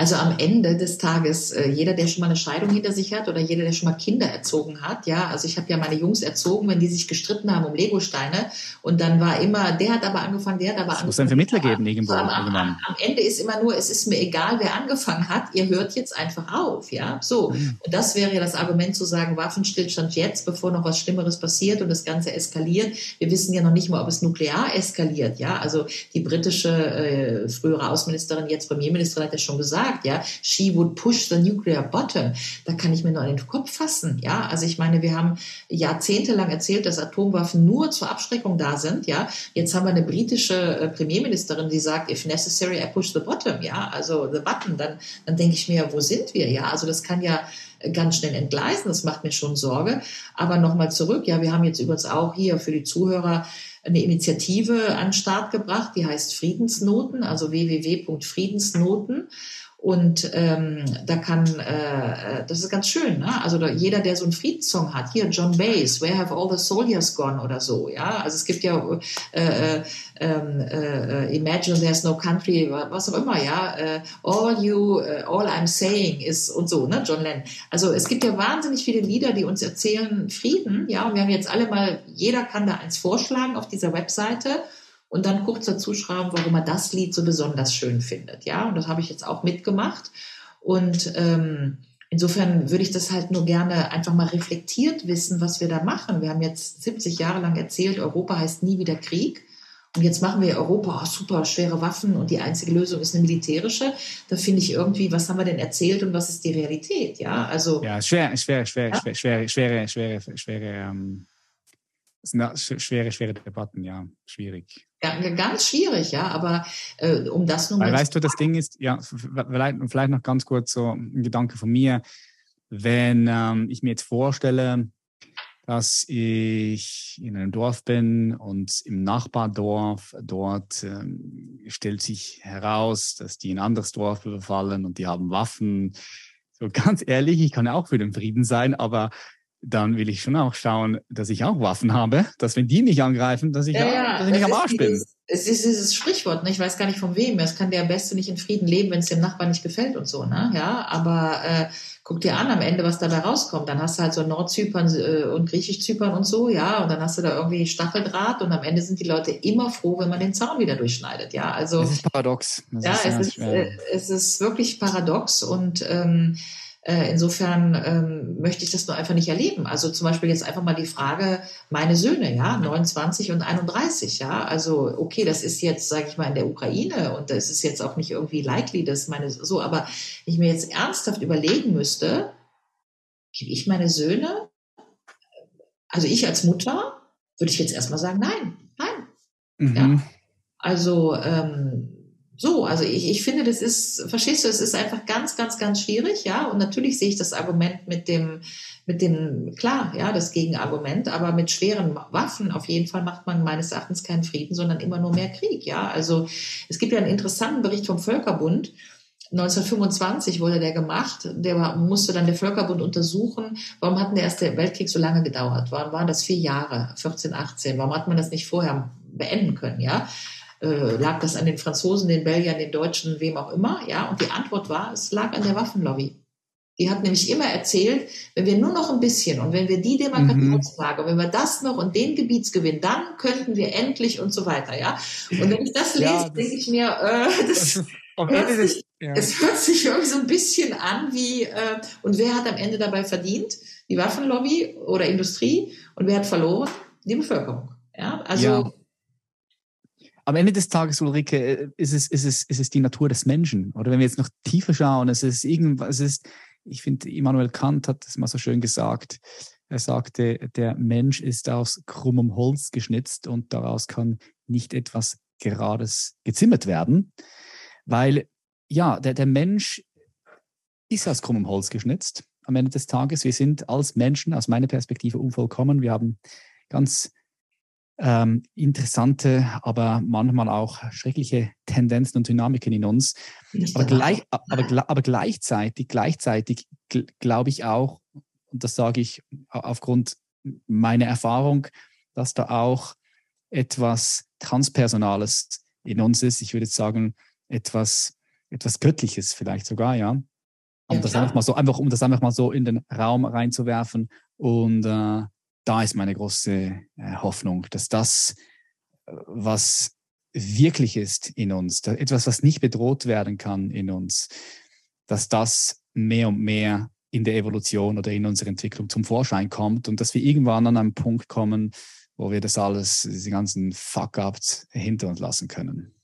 [SPEAKER 1] Also am Ende des Tages, äh, jeder, der schon mal eine Scheidung hinter sich hat oder jeder, der schon mal Kinder erzogen hat, ja, also ich habe ja meine Jungs erzogen, wenn die sich gestritten haben um Legosteine und dann war immer, der hat aber angefangen, der hat aber
[SPEAKER 2] es angefangen. muss einen Vermittler geben irgendwo.
[SPEAKER 1] So, am, am, am, Ende ist immer nur, es ist mir egal, wer angefangen hat, ihr hört jetzt einfach auf, ja, so. Mhm. Und das wäre ja das Argument zu sagen, Waffenstillstand jetzt, bevor noch was Schlimmeres passiert und das Ganze eskaliert. Wir wissen ja noch nicht mal, ob es nuklear eskaliert, ja. Also die britische äh, frühere Außenministerin, jetzt Premierministerin hat ja schon gesagt, gesagt, ja, she would push the nuclear button. Da kann ich mir nur an den Kopf fassen, ja. Also ich meine, wir haben jahrzehntelang erzählt, dass Atomwaffen nur zur Abschreckung da sind, ja. Jetzt haben wir eine britische äh, Premierministerin, die sagt, if necessary, I push the bottom, ja, also the button. Dann, dann denke ich mir, wo sind wir, ja? Also das kann ja ganz schnell entgleisen. Das macht mir schon Sorge. Aber nochmal zurück. Ja, wir haben jetzt übrigens auch hier für die Zuhörer eine Initiative an den Start gebracht, die heißt Friedensnoten, also www.friedensnoten. Und ähm, da kann, äh, das ist ganz schön, ne? Also da, jeder, der so einen Friedenssong hat, hier John Bass, Where Have All the Soldiers Gone oder so, ja. Also es gibt ja äh, äh, ähm, äh, Imagine There's No Country, was auch immer, ja. Äh, all you, uh, all I'm saying ist und so, ne, John Lennon. Also es gibt ja wahnsinnig viele Lieder, die uns erzählen Frieden, ja. Und wir haben jetzt alle mal, jeder kann da eins vorschlagen auf dieser Webseite und dann kurz dazu schreiben, warum er das Lied so besonders schön findet. Ja, und das habe ich jetzt auch mitgemacht. Und ähm, insofern würde ich das halt nur gerne einfach mal reflektiert wissen, was wir da machen. Wir haben jetzt 70 Jahre lang erzählt, Europa heißt nie wieder Krieg. Und jetzt machen wir Europa, oh, super, schwere Waffen und die einzige Lösung ist eine militärische. Da finde ich irgendwie, was haben wir denn erzählt und was ist die Realität? Ja, also.
[SPEAKER 2] Ja, schwer, schwer, schwer, ja? schwer, schwere, schwere, schwere, schwere, ähm, schwere, schwere Debatten, ja, schwierig.
[SPEAKER 1] Ganz schwierig, ja, aber äh, um das
[SPEAKER 2] nun Weil, Weißt du, das Ding ist, ja, vielleicht, vielleicht noch ganz kurz so ein Gedanke von mir. Wenn ähm, ich mir jetzt vorstelle, dass ich in einem Dorf bin und im Nachbardorf dort ähm, stellt sich heraus, dass die ein anderes Dorf überfallen und die haben Waffen. So ganz ehrlich, ich kann auch für den Frieden sein, aber dann will ich schon auch schauen, dass ich auch Waffen habe, dass wenn die mich angreifen, dass ich, ja, auch, ja, dass ich nicht am Arsch bin.
[SPEAKER 1] Es ist dieses Sprichwort, ne? ich weiß gar nicht von wem. Es kann der am besten nicht in Frieden leben, wenn es dem Nachbarn nicht gefällt und so, ne? Ja, aber äh, guck dir an am Ende, was dabei rauskommt. Dann hast du halt so Nordzypern äh, und Griechisch-Zypern und so, ja, und dann hast du da irgendwie Stacheldraht und am Ende sind die Leute immer froh, wenn man den Zaun wieder durchschneidet, ja. Also
[SPEAKER 2] es ist paradox.
[SPEAKER 1] Das ja, ist es, ist, äh, es ist wirklich paradox und ähm, äh, insofern ähm, möchte ich das nur einfach nicht erleben. Also zum Beispiel jetzt einfach mal die Frage, meine Söhne, ja, 29 und 31, ja, also okay, das ist jetzt, sage ich mal, in der Ukraine und das ist jetzt auch nicht irgendwie likely, dass meine so, aber ich mir jetzt ernsthaft überlegen müsste, gebe ich meine Söhne, also ich als Mutter, würde ich jetzt erstmal sagen, nein, nein. Mhm. Ja. Also ähm, so, also ich, ich finde, das ist, verstehst du, es ist einfach ganz, ganz, ganz schwierig, ja. Und natürlich sehe ich das Argument mit dem, mit dem, klar, ja, das Gegenargument, aber mit schweren Waffen auf jeden Fall macht man meines Erachtens keinen Frieden, sondern immer nur mehr Krieg, ja. Also es gibt ja einen interessanten Bericht vom Völkerbund, 1925 wurde der gemacht. Der musste dann der Völkerbund untersuchen, warum hat der Erste Weltkrieg so lange gedauert? Warum waren das vier Jahre, 14, 18? Warum hat man das nicht vorher beenden können? Ja, äh, lag das an den Franzosen, den Belgiern, den Deutschen, wem auch immer? Ja, und die Antwort war, es lag an der Waffenlobby. Die hat nämlich immer erzählt, wenn wir nur noch ein bisschen und wenn wir die Demarkationsfrage, mhm. wenn wir das noch und den Gebietsgewinn, dann könnten wir endlich und so weiter, ja. Und wenn ich das lese, ja, denke ich mir, äh, das, hört sich, ja. es hört sich irgendwie so ein bisschen an wie, äh, und wer hat am Ende dabei verdient? Die Waffenlobby oder Industrie und wer hat verloren? Die Bevölkerung. Ja, also ja
[SPEAKER 2] am Ende des Tages, Ulrike, äh, ist es, ist es, ist es die Natur des Menschen. Oder wenn wir jetzt noch tiefer schauen, es ist irgendwas, es ist, ich finde, Immanuel Kant hat das mal so schön gesagt. Er sagte, der Mensch ist aus krummem Holz geschnitzt und daraus kann nicht etwas Gerades gezimmert werden, weil ja, der, der Mensch ist aus krummem Holz geschnitzt am Ende des Tages. Wir sind als Menschen aus meiner Perspektive unvollkommen. Wir haben ganz ähm, interessante, aber manchmal auch schreckliche Tendenzen und Dynamiken in uns. Aber, gleich, aber, aber gleichzeitig, gleichzeitig glaube ich auch, und das sage ich aufgrund meiner Erfahrung, dass da auch etwas Transpersonales in uns ist. Ich würde sagen, etwas, etwas Göttliches vielleicht sogar, ja. Um ja, das einfach mal so, einfach, um das einfach mal so in den Raum reinzuwerfen und äh, da ist meine große äh, Hoffnung, dass das, äh, was wirklich ist in uns, etwas, was nicht bedroht werden kann in uns, dass das mehr und mehr in der Evolution oder in unserer Entwicklung zum Vorschein kommt und dass wir irgendwann an einen Punkt kommen, wo wir das alles, diese ganzen Fuck-ups hinter uns lassen können.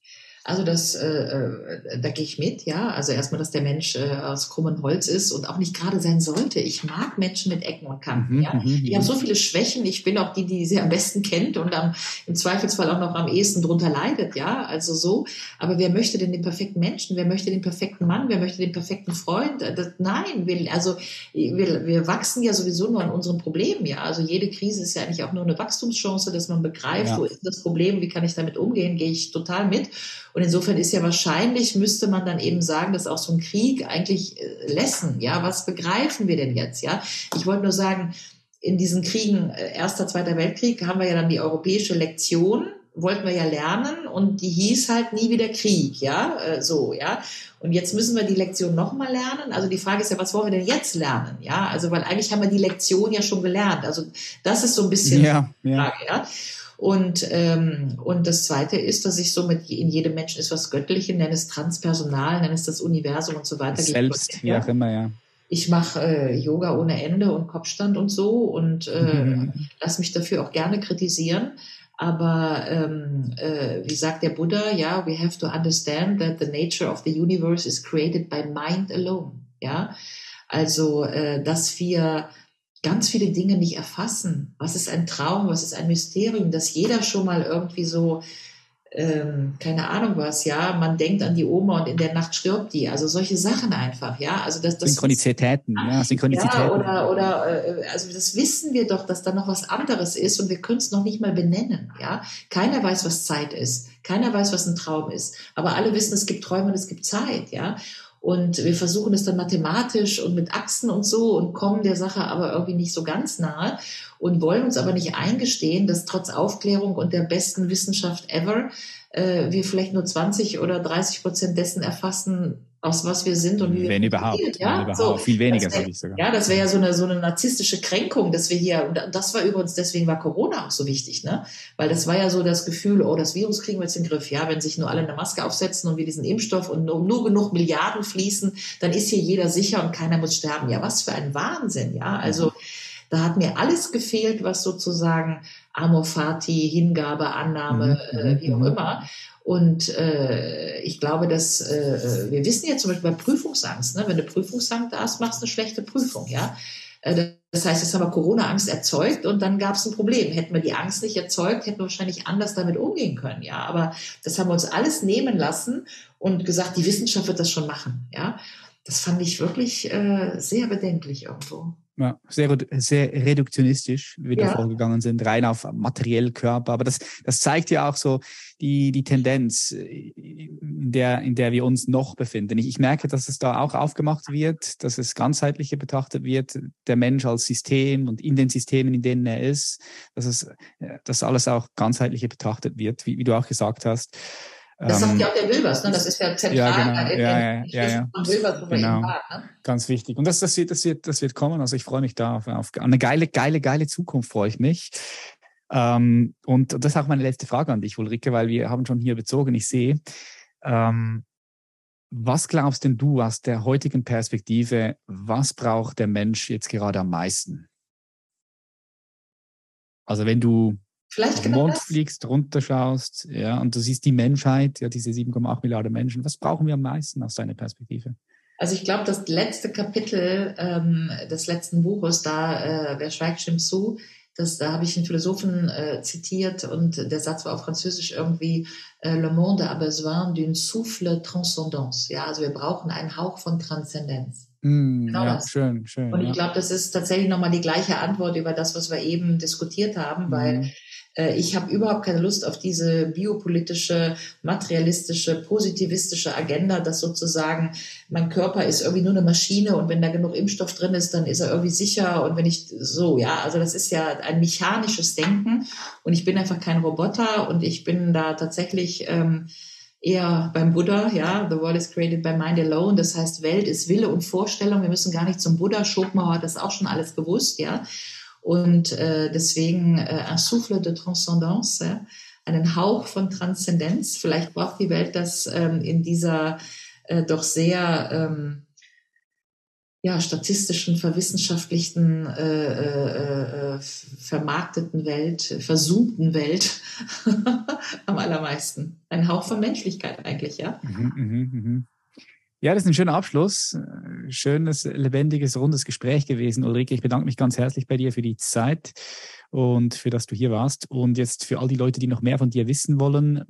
[SPEAKER 1] Also das, äh, äh, da gehe ich mit, ja. Also erstmal, dass der Mensch äh, aus krummem Holz ist und auch nicht gerade sein sollte. Ich mag Menschen mit Ecken und Kanten, mhm, ja. Mhm, die haben mhm. so viele Schwächen. Ich bin auch die, die sie am besten kennt und am, im Zweifelsfall auch noch am ehesten drunter leidet, ja. Also so. Aber wer möchte denn den perfekten Menschen? Wer möchte den perfekten Mann? Wer möchte den perfekten Freund? Äh, das, nein, wir, also wir, wir wachsen ja sowieso nur an unseren Problemen, ja. Also jede Krise ist ja eigentlich auch nur eine Wachstumschance, dass man begreift, ja. wo ist das Problem, wie kann ich damit umgehen, gehe ich total mit. Und insofern ist ja wahrscheinlich, müsste man dann eben sagen, dass auch so ein Krieg eigentlich äh, Lessen, ja, was begreifen wir denn jetzt, ja? Ich wollte nur sagen, in diesen Kriegen, äh, Erster, Zweiter Weltkrieg, haben wir ja dann die europäische Lektion, wollten wir ja lernen und die hieß halt nie wieder Krieg, ja, äh, so, ja. Und jetzt müssen wir die Lektion nochmal lernen. Also die Frage ist ja, was wollen wir denn jetzt lernen, ja? Also, weil eigentlich haben wir die Lektion ja schon gelernt. Also das ist so ein bisschen
[SPEAKER 2] ja, die Frage,
[SPEAKER 1] ja. ja. Und, ähm, und das Zweite ist, dass ich so mit in jedem Menschen ist was Göttliches, nenne es Transpersonal, nenne es das Universum und so weiter.
[SPEAKER 2] Selbst, wie auch immer, ja.
[SPEAKER 1] Ich mache äh, Yoga ohne Ende und Kopfstand und so und äh, mhm. lass mich dafür auch gerne kritisieren. Aber ähm, äh, wie sagt der Buddha, ja, we have to understand that the nature of the universe is created by mind alone. Ja, also äh, dass wir ganz viele Dinge nicht erfassen. Was ist ein Traum? Was ist ein Mysterium? Dass jeder schon mal irgendwie so, ähm, keine Ahnung was, ja, man denkt an die Oma und in der Nacht stirbt die. Also solche Sachen einfach, ja. Also das, das
[SPEAKER 2] Synchronizitäten, ja, Synchronizitäten.
[SPEAKER 1] Ja, oder, oder äh, also das wissen wir doch, dass da noch was anderes ist und wir können es noch nicht mal benennen, ja. Keiner weiß, was Zeit ist. Keiner weiß, was ein Traum ist. Aber alle wissen, es gibt Träume und es gibt Zeit, ja. Und wir versuchen es dann mathematisch und mit Achsen und so und kommen der Sache aber irgendwie nicht so ganz nahe und wollen uns aber nicht eingestehen, dass trotz Aufklärung und der besten Wissenschaft ever äh, wir vielleicht nur 20 oder 30 Prozent dessen erfassen, aus was wir sind und wie
[SPEAKER 2] wenn
[SPEAKER 1] wir
[SPEAKER 2] überhaupt,
[SPEAKER 1] ja,
[SPEAKER 2] wenn überhaupt.
[SPEAKER 1] So,
[SPEAKER 2] viel weniger
[SPEAKER 1] wär,
[SPEAKER 2] sage ich sogar.
[SPEAKER 1] Ja, das wäre ja so eine so eine narzisstische Kränkung, dass wir hier und das war übrigens deswegen war Corona auch so wichtig, ne? Weil das war ja so das Gefühl, oh, das Virus kriegen wir jetzt in den Griff. Ja, wenn sich nur alle eine Maske aufsetzen und wir diesen Impfstoff und nur, nur genug Milliarden fließen, dann ist hier jeder sicher und keiner muss sterben. Ja, was für ein Wahnsinn, ja? Also da hat mir alles gefehlt, was sozusagen Amor Fati, Hingabe, Annahme,
[SPEAKER 2] Mhm,
[SPEAKER 1] äh, wie auch
[SPEAKER 2] mhm.
[SPEAKER 1] immer. Und äh, ich glaube, dass äh, wir wissen ja zum Beispiel bei Prüfungsangst, ne? wenn du Prüfungsangst hast, machst du eine schlechte Prüfung, ja. Äh, Das heißt, jetzt haben wir Corona-Angst erzeugt und dann gab es ein Problem. Hätten wir die Angst nicht erzeugt, hätten wir wahrscheinlich anders damit umgehen können, ja. Aber das haben wir uns alles nehmen lassen und gesagt, die Wissenschaft wird das schon machen, ja. Das fand ich wirklich äh, sehr bedenklich irgendwo.
[SPEAKER 2] Ja, sehr, sehr reduktionistisch, wie wir da
[SPEAKER 1] Ja.
[SPEAKER 2] vorgegangen sind, rein auf materiell Körper. Aber das, das zeigt ja auch so die, die Tendenz, in der, in der wir uns noch befinden. Ich, ich merke, dass es da auch aufgemacht wird, dass es ganzheitlicher betrachtet wird, der Mensch als System und in den Systemen, in denen er ist, dass es, äh, dass alles auch ganzheitlicher betrachtet wird, wie, wie du auch gesagt hast.
[SPEAKER 1] Das sagt
[SPEAKER 2] Ähm,
[SPEAKER 1] ja auch der Wilbers, ne? Das ist ja zentral
[SPEAKER 2] Ja, genau.
[SPEAKER 1] in
[SPEAKER 2] Ja, ja, ja, ja.
[SPEAKER 1] von Wilbers, wo
[SPEAKER 2] Genau.
[SPEAKER 1] waren, ne?
[SPEAKER 2] Ganz wichtig. Und das, das, wird, das, wird, das wird kommen. Also ich freue mich da auf, auf eine geile, geile, geile Zukunft, freue ich mich. Ähm, und das ist auch meine letzte Frage an dich, Ulrike, weil wir haben schon hier bezogen, ich sehe. Ähm, was glaubst denn du aus der heutigen Perspektive, was braucht der Mensch jetzt gerade am meisten? Also wenn du
[SPEAKER 1] Vielleicht
[SPEAKER 2] auf den
[SPEAKER 1] genau
[SPEAKER 2] Mond
[SPEAKER 1] das.
[SPEAKER 2] fliegst, runterschaust, ja, und du siehst die Menschheit, ja, diese 7,8 Milliarden Menschen, was brauchen wir am meisten aus deiner Perspektive?
[SPEAKER 1] Also ich glaube, das letzte Kapitel ähm, des letzten Buches, da äh, Wer schweigt, stimmt zu, das, da habe ich einen Philosophen äh, zitiert und der Satz war auf Französisch irgendwie äh, Le monde a besoin d'une souffle transcendance. Ja, also wir brauchen einen Hauch von Transzendenz.
[SPEAKER 2] Mm,
[SPEAKER 1] Genau
[SPEAKER 2] ja,
[SPEAKER 1] das.
[SPEAKER 2] schön, schön.
[SPEAKER 1] Und
[SPEAKER 2] ja.
[SPEAKER 1] ich glaube, das ist tatsächlich nochmal die gleiche Antwort über das, was wir eben diskutiert haben, weil
[SPEAKER 2] Mhm.
[SPEAKER 1] Äh, ich habe überhaupt keine Lust auf diese biopolitische, materialistische, positivistische Agenda, dass sozusagen mein Körper ist irgendwie nur eine Maschine und wenn da genug Impfstoff drin ist, dann ist er irgendwie sicher und wenn ich so, ja, also das ist ja ein mechanisches Denken und ich bin einfach kein Roboter und ich bin da tatsächlich ähm, eher beim Buddha, ja, the world is created by mind alone, das heißt, Welt ist Wille und Vorstellung, wir müssen gar nicht zum Buddha, Schopenhauer hat das auch schon alles gewusst, ja, und äh, deswegen äh, un souffle de transcendance, ja? einen Hauch von Transzendenz. Vielleicht braucht die Welt das ähm, in dieser äh, doch sehr ähm, ja, statistischen, verwissenschaftlichten, äh, äh, äh, vermarkteten Welt, versuchten Welt am allermeisten. Ein Hauch von Menschlichkeit eigentlich, ja.
[SPEAKER 2] Mhm, mhm, mhm. Ja, das ist ein schöner Abschluss. Äh, Schönes, lebendiges, rundes Gespräch gewesen, Ulrike. Ich bedanke mich ganz herzlich bei dir für die Zeit und für dass du hier warst. Und jetzt für all die Leute, die noch mehr von dir wissen wollen,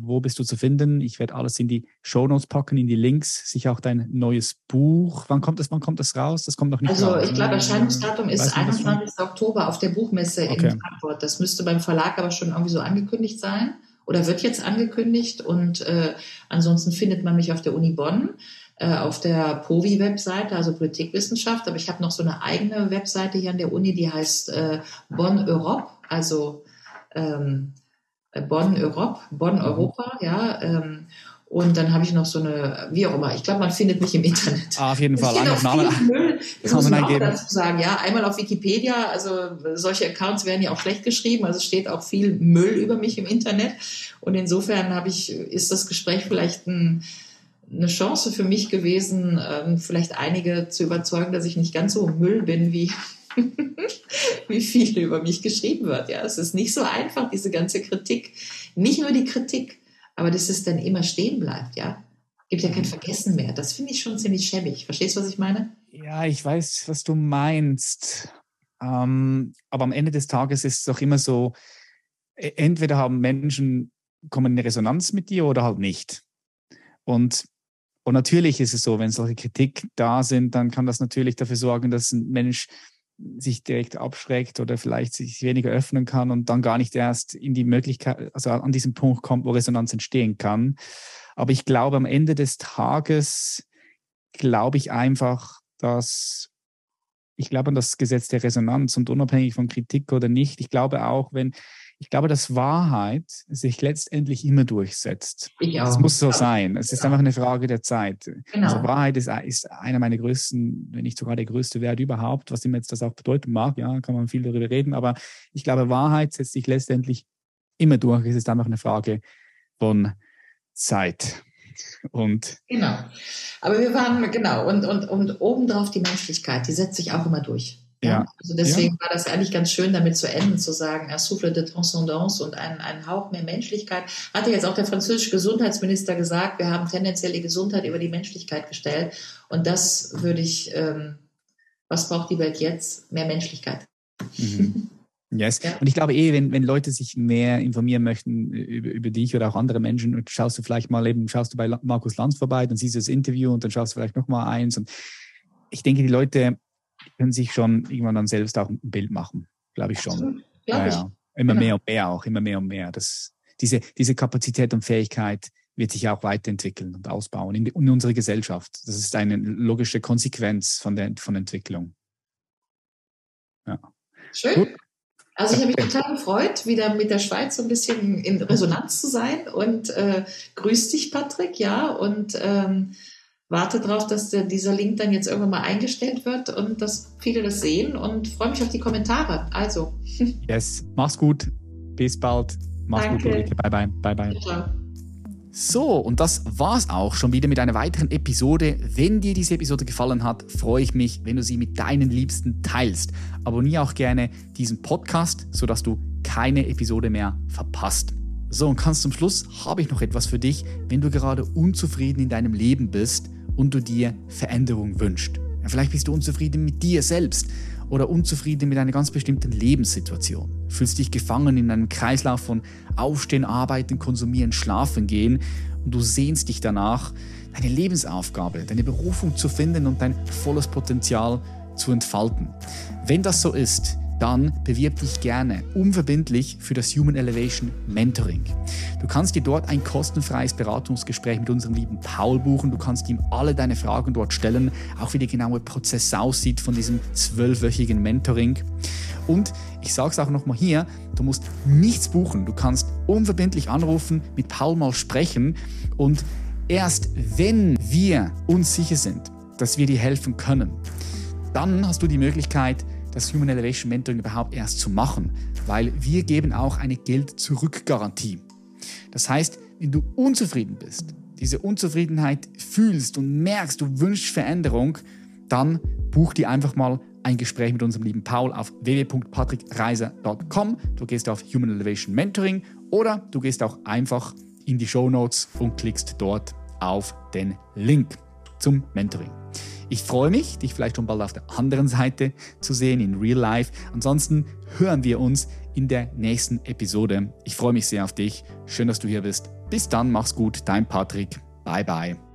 [SPEAKER 2] wo bist du zu finden? Ich werde alles in die Shownotes packen, in die Links, sicher auch dein neues Buch. Wann kommt das, wann kommt das raus? Das kommt noch nicht
[SPEAKER 1] Also
[SPEAKER 2] raus.
[SPEAKER 1] ich glaube? Erscheinungsdatum ist
[SPEAKER 2] Weiß man das schon?
[SPEAKER 1] 21. Oktober auf der Buchmesse
[SPEAKER 2] Okay.
[SPEAKER 1] in Frankfurt. Das müsste beim Verlag aber schon irgendwie so angekündigt sein oder wird jetzt angekündigt. Und äh, ansonsten findet man mich auf der Uni Bonn, äh, auf der POVI-Webseite, also Politikwissenschaft. Aber ich habe noch so eine eigene Webseite hier an der Uni, die heißt äh, Bonn Europe, also ähm, äh, Bonn Europe, Bonn Europa, ja. Ähm, und dann habe ich noch so eine, wie auch immer, ich glaube, man findet mich im Internet.
[SPEAKER 2] Ah, auf jeden Fall. Einfach Namen.
[SPEAKER 1] Müll. Das
[SPEAKER 2] Namen
[SPEAKER 1] muss man auch dazu sagen. Ja, einmal auf Wikipedia, also solche Accounts werden ja auch schlecht geschrieben, also es steht auch viel Müll über mich im Internet. Und insofern habe ich, ist das Gespräch vielleicht ein, eine Chance für mich gewesen, ähm, vielleicht einige zu überzeugen, dass ich nicht ganz so Müll bin, wie, wie viel über mich geschrieben wird. Ja, es ist nicht so einfach, diese ganze Kritik. Nicht nur die Kritik, aber dass es dann immer stehen bleibt, ja. Gibt ja kein Vergessen mehr. Das finde ich schon ziemlich schäbig. Verstehst du, was ich meine?
[SPEAKER 2] Ja, ich weiß, was du meinst. Ähm, aber am Ende des Tages ist es doch immer so, e- entweder haben Menschen, kommen in Resonanz mit dir oder halt nicht. Und, und natürlich ist es so, wenn solche Kritik da sind, dann kann das natürlich dafür sorgen, dass ein Mensch sich direkt abschreckt oder vielleicht sich weniger öffnen kann und dann gar nicht erst in die Möglichkeit, also an diesen Punkt kommt, wo Resonanz entstehen kann. Aber ich glaube, am Ende des Tages glaube ich einfach, dass ich glaube an das Gesetz der Resonanz und unabhängig von Kritik oder nicht. Ich glaube auch, wenn ich glaube, dass Wahrheit sich letztendlich immer durchsetzt. Ich auch. Es muss so sein. Es ist genau. einfach eine Frage der Zeit. Genau. Also Wahrheit ist, ist einer meiner größten, wenn nicht sogar der größte Wert überhaupt, was immer jetzt das auch bedeuten mag. Ja, kann man viel darüber reden. Aber ich glaube, Wahrheit setzt sich letztendlich immer durch. Es ist einfach eine Frage von Zeit. Und
[SPEAKER 1] genau. Aber wir waren, genau, und, und, und obendrauf die Menschlichkeit, die setzt sich auch immer durch. Ja. Also deswegen ja. war das eigentlich ganz schön, damit zu enden, zu sagen, un souffle de transcendance und ein, ein Hauch mehr Menschlichkeit. Hatte jetzt auch der französische Gesundheitsminister gesagt, wir haben tendenziell die Gesundheit über die Menschlichkeit gestellt. Und das würde ich, ähm, was braucht die Welt jetzt? Mehr Menschlichkeit.
[SPEAKER 2] Mhm. Yes. Ja. Und ich glaube eh, wenn, wenn Leute sich mehr informieren möchten über, über dich oder auch andere Menschen, und schaust du vielleicht mal eben, schaust du bei Markus Lanz vorbei, dann siehst du das Interview und dann schaust du vielleicht noch mal eins. Und ich denke, die Leute können sich schon irgendwann dann selbst auch ein Bild machen. Glaube ich schon. Ja, ja. Immer genau. mehr und mehr auch, immer mehr und mehr. Das, diese, diese Kapazität und Fähigkeit wird sich auch weiterentwickeln und ausbauen in, in unsere Gesellschaft. Das ist eine logische Konsequenz von der von Entwicklung.
[SPEAKER 1] Ja. Schön. Gut. Also ich habe mich total gefreut, wieder mit der Schweiz so ein bisschen in Resonanz zu sein. Und äh, grüß dich, Patrick, ja. Und ähm, warte darauf, dass der, dieser Link dann jetzt irgendwann mal eingestellt wird und dass viele das sehen und freue mich auf die Kommentare. Also.
[SPEAKER 2] Yes, mach's gut. Bis bald. Mach's Danke. gut, Ulrike. Bye, bye. Bye, bye. Ciao. So, und das war's auch schon wieder mit einer weiteren Episode. Wenn dir diese Episode gefallen hat, freue ich mich, wenn du sie mit deinen Liebsten teilst. Abonniere auch gerne diesen Podcast, sodass du keine Episode mehr verpasst. So, und ganz zum Schluss habe ich noch etwas für dich, wenn du gerade unzufrieden in deinem Leben bist und du dir Veränderung wünschst. Ja, vielleicht bist du unzufrieden mit dir selbst oder unzufrieden mit einer ganz bestimmten Lebenssituation. Fühlst dich gefangen in einem Kreislauf von Aufstehen, Arbeiten, Konsumieren, Schlafen gehen und du sehnst dich danach, deine Lebensaufgabe, deine Berufung zu finden und dein volles Potenzial zu entfalten. Wenn das so ist, dann bewirb dich gerne unverbindlich für das Human Elevation Mentoring. Du kannst dir dort ein kostenfreies Beratungsgespräch mit unserem lieben Paul buchen. Du kannst ihm alle deine Fragen dort stellen, auch wie der genaue Prozess aussieht von diesem zwölfwöchigen Mentoring. Und ich sage es auch nochmal hier, du musst nichts buchen. Du kannst unverbindlich anrufen, mit Paul mal sprechen und erst wenn wir uns sicher sind, dass wir dir helfen können, dann hast du die Möglichkeit, das Human Elevation Mentoring überhaupt erst zu machen, weil wir geben auch eine Geld-Zurück-Garantie. Das heißt, wenn du unzufrieden bist, diese Unzufriedenheit fühlst und merkst, du wünschst Veränderung, dann buch dir einfach mal ein Gespräch mit unserem lieben Paul auf www.patrickreiser.com. Du gehst auf Human Elevation Mentoring oder du gehst auch einfach in die Show Notes und klickst dort auf den Link zum Mentoring. Ich freue mich, dich vielleicht schon bald auf der anderen Seite zu sehen, in Real Life. Ansonsten hören wir uns in der nächsten Episode. Ich freue mich sehr auf dich. Schön, dass du hier bist. Bis dann, mach's gut. Dein Patrick. Bye, bye.